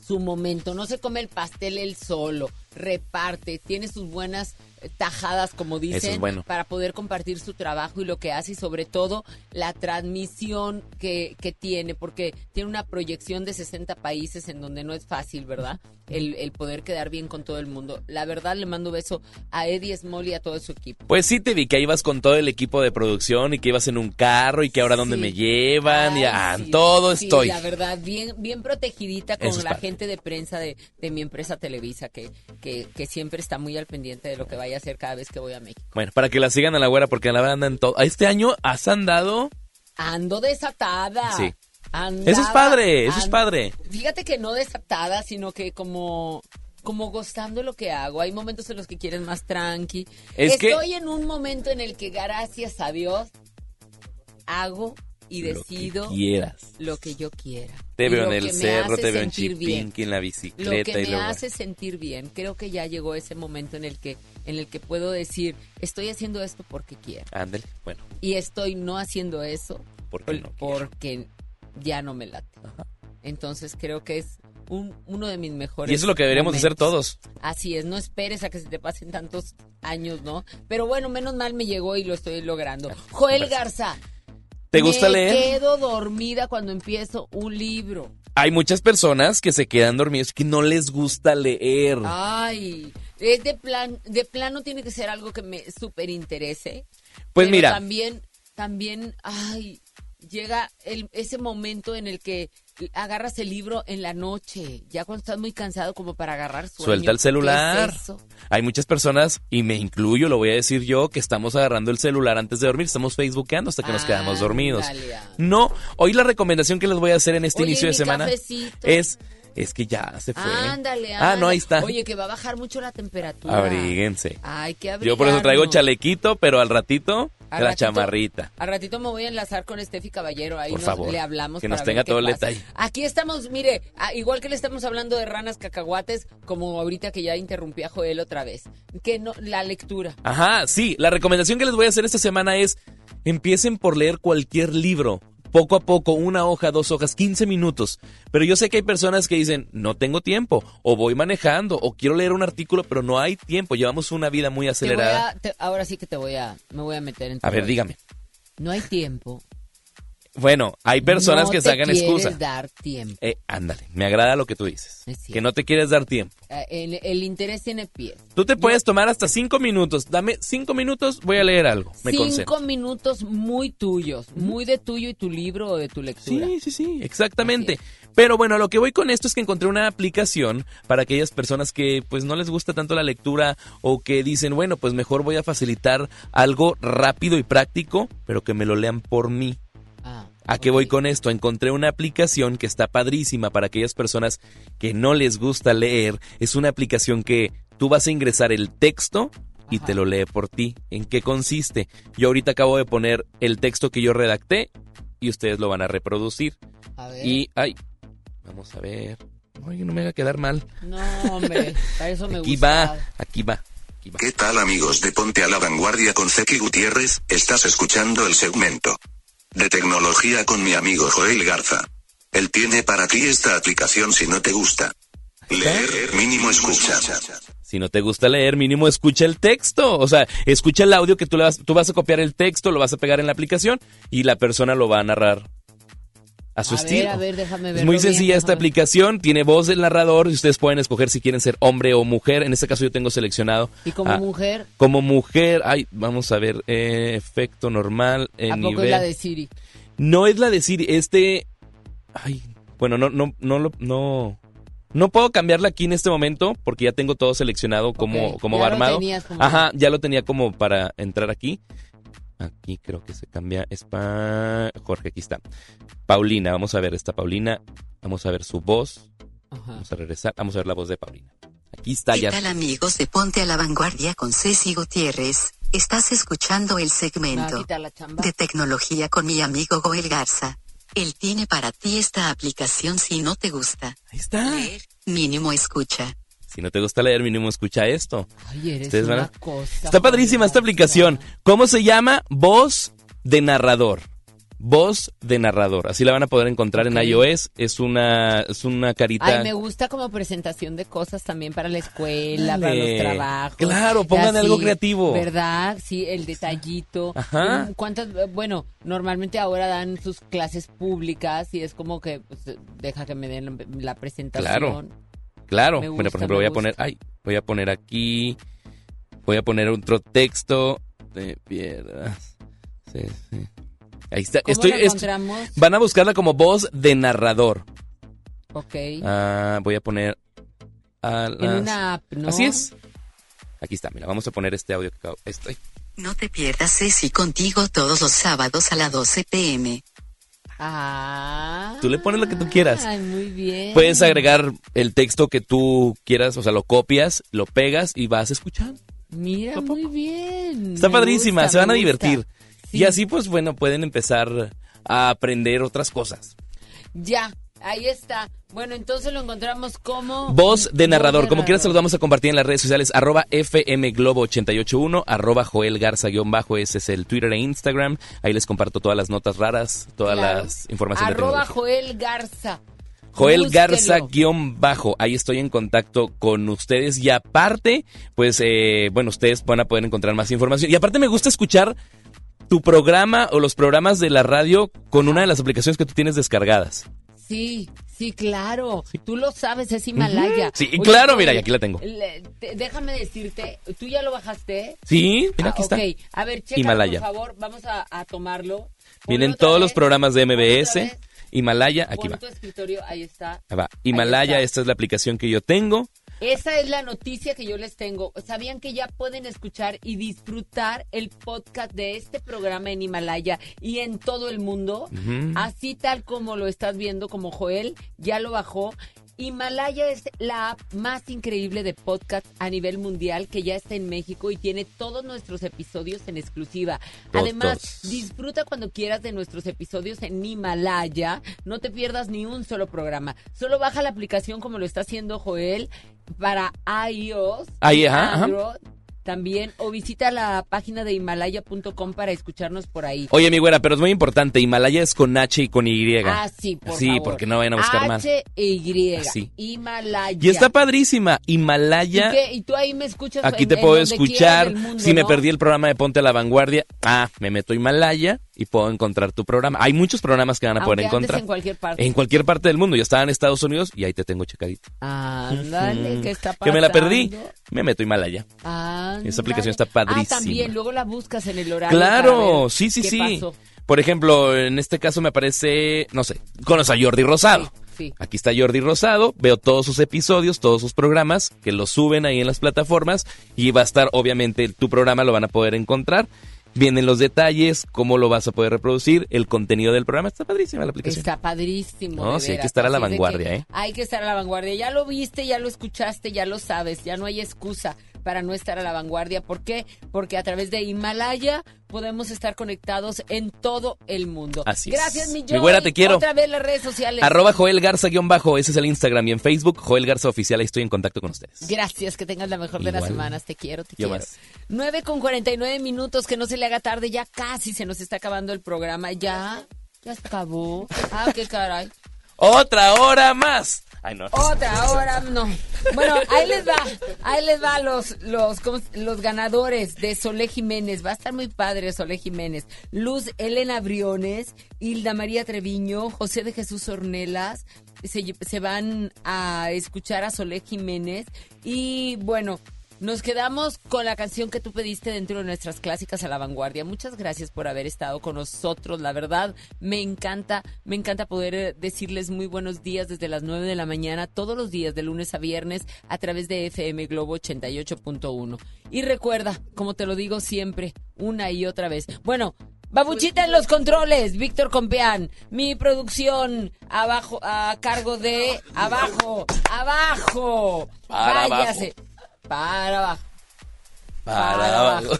su momento. No se come el pastel él solo, reparte, tiene sus buenas tajadas, como dicen, Eso es bueno. para poder compartir su trabajo y lo que hace y sobre todo la transmisión que, que tiene, porque tiene una proyección de 60 países en donde no es fácil, ¿verdad? El, el poder quedar bien con todo el mundo. La verdad, le mando beso a Eddie Small y a todo su equipo. Pues sí te vi que ibas con todo el equipo de producción y que ibas en un carro y que ahora dónde me llevan y ah, Sí, todo sí, estoy. la verdad, bien, bien protegidita con es la padre. gente de prensa de, de mi empresa Televisa, que, que, que siempre está muy al pendiente de lo que vaya a hacer cada vez que voy a México. Bueno, para que la sigan a la güera porque la verdad andan todo. Este año has andado. Ando desatada. Sí. Andaba- Eso es padre, eso es padre. Fíjate que no desatada, sino que como como gozando lo que hago. Hay momentos en los que quieres más tranqui. Es que- Estoy en un momento en el que gracias a Dios hago y decido quieras. lo que yo quiera. Te veo lo en el que cerro, te veo en. Chipinqui, en la Lo bicicleta que y me luego. hace sentir bien. Creo que ya llegó ese momento en el que en el que puedo decir, estoy haciendo esto porque quiero Ándale, bueno. y estoy no haciendo eso Porque no porque ya no me late. Entonces creo que es un, uno de mis mejores. Y eso es lo que deberíamos hacer todos. Así es, no esperes a que se te pasen tantos años, ¿no? Pero bueno, menos mal me llegó y lo estoy logrando. Joel Garza. ¿Te gusta me leer? quedo dormida cuando empiezo un libro. Hay muchas personas que se quedan dormidos que no les gusta leer. Ay, es de plan, de plano tiene que ser algo que me súper interese. Pues Pero mira. También, también, ay, llega el, ese momento en el que agarras el libro en la noche, ya cuando estás muy cansado como para agarrar sueño. Suelta el ¿Qué celular. es eso? Hay muchas personas, y me incluyo, lo voy a decir yo, que estamos agarrando el celular antes de dormir, estamos facebookeando hasta que nos quedamos dormidos. No, hoy la recomendación que les voy a hacer en este Oye, inicio de semana cafecito. es, es que ya se fue. Ándale, Ah, no, ahí ándale. está. Oye, que va a bajar mucho la temperatura. Abríguense. Ay, qué Yo por eso traigo chalequito, pero al ratito, Al la ratito- chamarrita. Al ratito me voy a enlazar con Steffi Caballero, ahí Por nos- favor, le hablamos que nos tenga todo el detalle. Aquí estamos, mire, ah, igual que le estamos hablando de ranas cacahuates, como ahorita que ya interrumpí a Joel otra vez, que no, la lectura. Ajá, sí, la recomendación que les voy a hacer esta semana es empiecen por leer cualquier libro. Poco a poco, una hoja, dos hojas, 15 minutos. Pero yo sé que hay personas que dicen, no tengo tiempo, o voy manejando, o quiero leer un artículo, pero no hay tiempo. Llevamos una vida muy Te voy acelerada. a- te- ahora sí que te voy a, me voy a meter en A tu ver, rollo. dígame. No hay tiempo. Bueno, hay personas No que te sacan quieres excusa. dar tiempo. Eh, ándale, me agrada lo que tú dices. Que no te quieres dar tiempo. Eh, El, el interés tiene pies. Tú te puedes tomar hasta cinco minutos. Dame cinco minutos, voy a leer algo. Me Cinco concentro. minutos muy tuyos, muy de tuyo y tu libro o de tu lectura. Sí, sí, sí, exactamente. Pero bueno, lo que voy con esto es que encontré una aplicación para aquellas personas que pues no les gusta tanto la lectura o que dicen, bueno, pues mejor voy a facilitar algo rápido y práctico, pero que me lo lean por mí. Ah, ¿A qué voy con esto? Encontré una aplicación que está padrísima para aquellas personas que no les gusta leer. Es una aplicación que tú vas a ingresar el texto y te lo lee por ti. ¿En qué consiste? Yo ahorita acabo de poner el texto que yo redacté y ustedes lo van a reproducir. A ver. Y, ay, vamos a ver. Ay, no me haga quedar mal. No, hombre, para eso me Aquí gusta. va, aquí va. ¿Qué tal amigos de Ponte a la Vanguardia con Zeki Gutiérrez? Estás escuchando el segmento de tecnología con mi amigo Joel Garza. Él tiene para ti esta aplicación si no te gusta. Leer mínimo escucha. Si no te gusta leer, mínimo escucha el texto. O sea, escucha el audio que tú, le vas, tú vas a copiar el texto, lo vas a pegar en la aplicación y la persona lo va a narrar a su a ver, estilo. a ver, déjame Es muy bien, sencilla esta déjame- aplicación, tiene voz del narrador y ustedes pueden escoger si quieren ser hombre o mujer. En este caso yo tengo seleccionado. Y como mujer, Como mujer, ay, vamos a ver, eh, efecto normal, eh, ¿a poco es la de Siri? No es la de Siri, este. Ay, bueno, no, no, no no. No puedo cambiarla aquí en este momento porque ya tengo todo seleccionado como, Ok, como ya va lo armado. tenías como- Ajá, ya lo tenía como para entrar aquí. Aquí creo que se cambia. Es pa... Jorge, aquí está. Paulina, vamos a ver esta Paulina. Vamos a ver su voz. Vamos a regresar. Vamos a ver la voz de Paulina. Aquí está ¿Qué ya. tal amigos de Ponte a la Vanguardia con Ceci Gutiérrez? Estás escuchando el segmento de tecnología con mi amigo Goel Garza. Él tiene para ti esta aplicación si no te gusta. Ahí está. Leer, mínimo escucha. Si no te gusta leer, mínimo escucha esto. Ay, eres Ustedes van una a- cosa. Está padrísima esta aplicación. ¿Cómo se llama? Voz de narrador. voz de narrador. Así la van a poder encontrar en iOS. Es una, es una carita. Ay, me gusta como presentación de cosas también para la escuela, para los trabajos. Claro, pongan Así, algo creativo. ¿Verdad? Sí, el detallito. Ajá. Mm, ¿Cuántas? Bueno, normalmente ahora dan sus clases públicas y es como que pues, deja que me den la presentación. Claro. Claro. Gusta, por ejemplo, me voy a poner, ay, voy a poner aquí, voy a poner otro texto de piedras. Sí, sí. Ahí está. ¿Cómo Estoy, la est- encontramos? van a buscarla como voz de narrador. Ok. Ah, voy a poner a en una app, ¿no? Así es. Aquí está, mira, vamos a poner este audio que acabo. Estoy. No te pierdas Ceci contigo todos los sábados a las 12 pm. Ah. Tú le pones lo que tú quieras. Ay, muy bien. Puedes agregar el texto que tú quieras, o sea, lo copias, lo pegas y vas a escuchar. Mira, muy bien. Está Me padrísima, gusta, se van a divertir. Y así pues bueno, pueden empezar a aprender otras cosas. Ya, ahí está. Bueno, entonces lo encontramos como... Voz de narrador, como quieras se los vamos a compartir en las redes sociales, arroba fmglobo881, arroba Joel Garza guion bajo, ese es el Twitter e Instagram. Ahí les comparto todas las notas raras, todas Claro. las informaciones Arroba. Joel Garza. Joel Búsquelo. Garza guion bajo, ahí estoy en contacto con ustedes y aparte, pues eh, bueno, ustedes van a poder encontrar más información. Y aparte me gusta escuchar tu programa o los programas de la radio con una de las aplicaciones que tú tienes descargadas. Sí, sí, claro. Tú lo sabes, es Himalaya. Sí, Oye, claro, mira, y aquí la tengo. le- te- déjame decirte, ¿tú ya lo bajaste? Sí, mira, Ah, aquí ok, está. a ver, chécalo, Himalaya. por favor, vamos a, a tomarlo. Vienen todos vez, los programas de MBS, Himalaya, aquí va. tu escritorio, ahí está. Ahí va. Himalaya, esta es la aplicación que yo tengo. Esa es la noticia que yo les tengo. ¿Sabían que ya pueden escuchar y disfrutar el podcast de este programa en Himalaya y en todo el mundo? Así tal como lo estás viendo, como Joel ya lo bajó. Himalaya es la app más increíble de podcast a nivel mundial que ya está en México y tiene todos nuestros episodios en exclusiva. Todos. Además, disfruta cuando quieras de nuestros episodios en Himalaya. No te pierdas ni un solo programa. Solo baja la aplicación como lo está haciendo Joel para iOS, Ahí, ajá, ajá. También o visita la página de himalaya.com para escucharnos por ahí. Oye, mi güera, pero es muy importante. Himalaya es con H y con Y. Ah, sí, por Sí, favor. porque no vayan a buscar más. H-Y. Así. Himalaya. Y está padrísima. Himalaya. ¿Y, qué? ¿Y tú ahí me escuchas? Aquí en- te puedo escuchar. mundo, si me perdí el programa de Ponte a la Vanguardia, ah, me meto a Himalaya y puedo encontrar tu programa. Hay muchos programas que van a poder Aunque encontrar. en cualquier parte. En cualquier parte del mundo. Yo estaba en Estados Unidos y ahí te tengo checadito. Ándale. ¿qué está pasando? Que me la perdí. Me meto Himalaya. Ándale. Esa aplicación está padrísima. Ah, también, luego la buscas en el horario. Claro, sí, sí, sí. pasó. Por ejemplo, en este caso me aparece, no sé, conoces a Jordi Rosado. Sí. Aquí está Jordi Rosado, veo todos sus episodios, todos sus programas, que los suben ahí en las plataformas y va a estar, obviamente, tu programa lo van a poder encontrar. Vienen los detalles, cómo lo vas a poder reproducir, el contenido del programa. Está padrísima la aplicación. Está padrísimo. No, de sí, hay que estar a la Así vanguardia, ¿eh? Hay que estar a la vanguardia. Ya lo viste, ya lo escuchaste, ya lo sabes. Ya no hay excusa para no estar a la vanguardia. ¿Por qué? Porque a través de Himalaya podemos estar conectados en todo el mundo. Así es. Gracias, mi Mi Joy. güera, te quiero. Otra vez las redes sociales. Arroba Joel Garza guion bajo, ese es el Instagram y en Facebook, Joel Garza Oficial, ahí estoy en contacto con ustedes. Gracias, que tengas la mejor de las semanas. Te quiero, te Yo quiero. más. 9 con 49 minutos, que no se le haga tarde. Ya casi se nos está acabando el programa. Ya, ya acabó. Ah, qué caray. ¡Otra hora más! Ay, no. Otra hora, no. Bueno, ahí les va, ahí les va los, los, ¿cómo se- los ganadores de Solé Jiménez. Va a estar muy padre Solé Jiménez. Luz Elena Briones, Hilda María Treviño, José de Jesús Ornelas. Se, se van a escuchar a Solé Jiménez. Y bueno, nos quedamos con la canción que tú pediste dentro de nuestras clásicas a la vanguardia. Muchas gracias por haber estado con nosotros. La verdad, me encanta, me encanta poder eh, decirles muy buenos días desde las 9 de la mañana, todos los días, de lunes a viernes, a través de FM Globo 88.1. Y recuerda, como te lo digo siempre, una y otra vez. Bueno, Babuchita en los controles, Víctor Compeán. Mi producción abajo, a cargo de abajo, abajo. Para Váyase. Para abajo. Para abajo.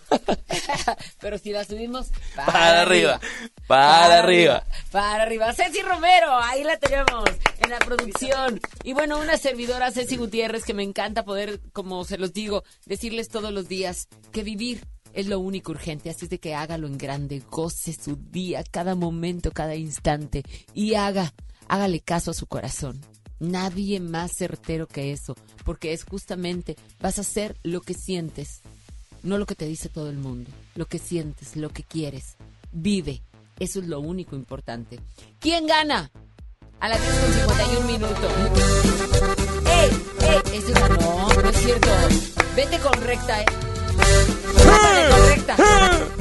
Pero si la subimos, para, Para arriba. Para arriba. Para arriba. Ceci Romero, ahí la tenemos en la producción. Y bueno, una servidora, Ceci Gutiérrez, que me encanta poder, como se los digo, decirles todos los días que vivir Es lo único urgente, así es de que hágalo en grande, goce su día, cada momento, cada instante y haga, hágale caso a su corazón. Nadie más certero que eso, porque es justamente, vas a hacer lo que sientes, no lo que te dice todo el mundo, lo que sientes, lo que quieres. Vive, eso es lo único importante. ¿Quién gana? A las 10 con 51 minutos. ¡Ey! ¡Ey! Ese ganó, no es cierto. Vete con recta, ¿eh? Rúmbale con recta.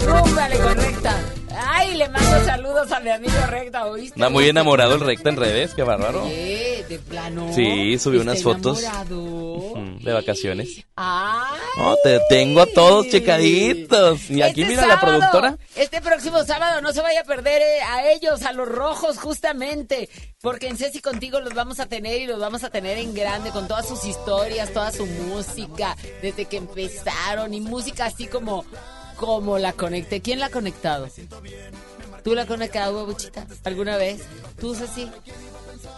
Rúmbale con recta. Ay, le mando saludos a mi amigo recta, ¿oíste? Anda muy enamorado el recta en redes, qué bárbaro. ¿Qué? ¿De plano? Sí, subió ¿Está unas fotos enamorado? de vacaciones. ¡Ay! No, te tengo a todos checaditos. Y aquí Este mira la sábado, productora. Este próximo sábado no se vaya a perder eh, a ellos, a los rojos, justamente. Porque en Ceci contigo los vamos a tener y los vamos a tener en grande con todas sus historias, toda su música, desde que empezaron y música así como, como la conecté. ¿Quién la ha conectado? ¿Tú la has conectado, Buchita? ¿Alguna vez? ¿Tú, Ceci?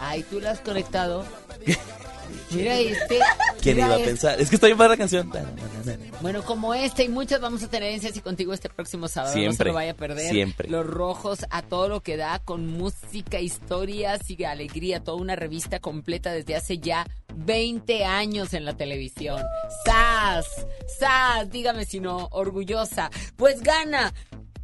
Ay, ¿tú la has conectado? Mira este. ¿Quién mira iba a este. pensar? Es que estoy para la canción. Bueno, como este y muchas vamos a tener en Ceci contigo este próximo sábado. No se Siempre, lo vaya a perder. siempre. Los rojos a todo lo que da con música, historias y alegría. Toda una revista completa desde hace ya 20 años en la televisión. ¡Sas! ¡Sas! Dígame si no, orgullosa. Pues gana.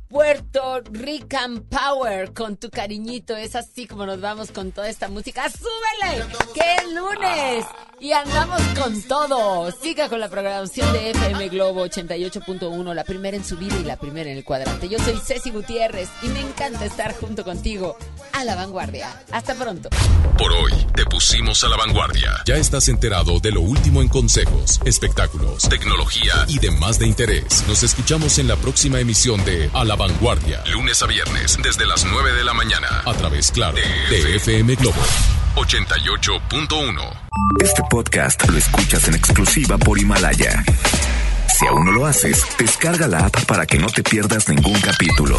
Puerto Rican Power con tu cariñito. Es así como nos vamos con toda esta música. ¡Súbele! ¡Que es lunes! Y andamos con todo. Siga con la programación de FM Globo 88.1, la primera en su vida y la primera en el cuadrante. Yo soy Ceci Gutiérrez y me encanta estar junto contigo a la vanguardia. Hasta pronto. Por hoy te pusimos a la vanguardia. Ya estás enterado de lo último en consejos, espectáculos, tecnología y demás de interés. Nos escuchamos en la próxima emisión de A la Vanguardia, lunes a viernes desde las 9 de la mañana a través claro de FM Globo 88.1. Este podcast lo escuchas en exclusiva por Himalaya. Si aún no lo haces, descarga la app para que no te pierdas ningún capítulo.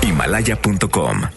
Himalaya.com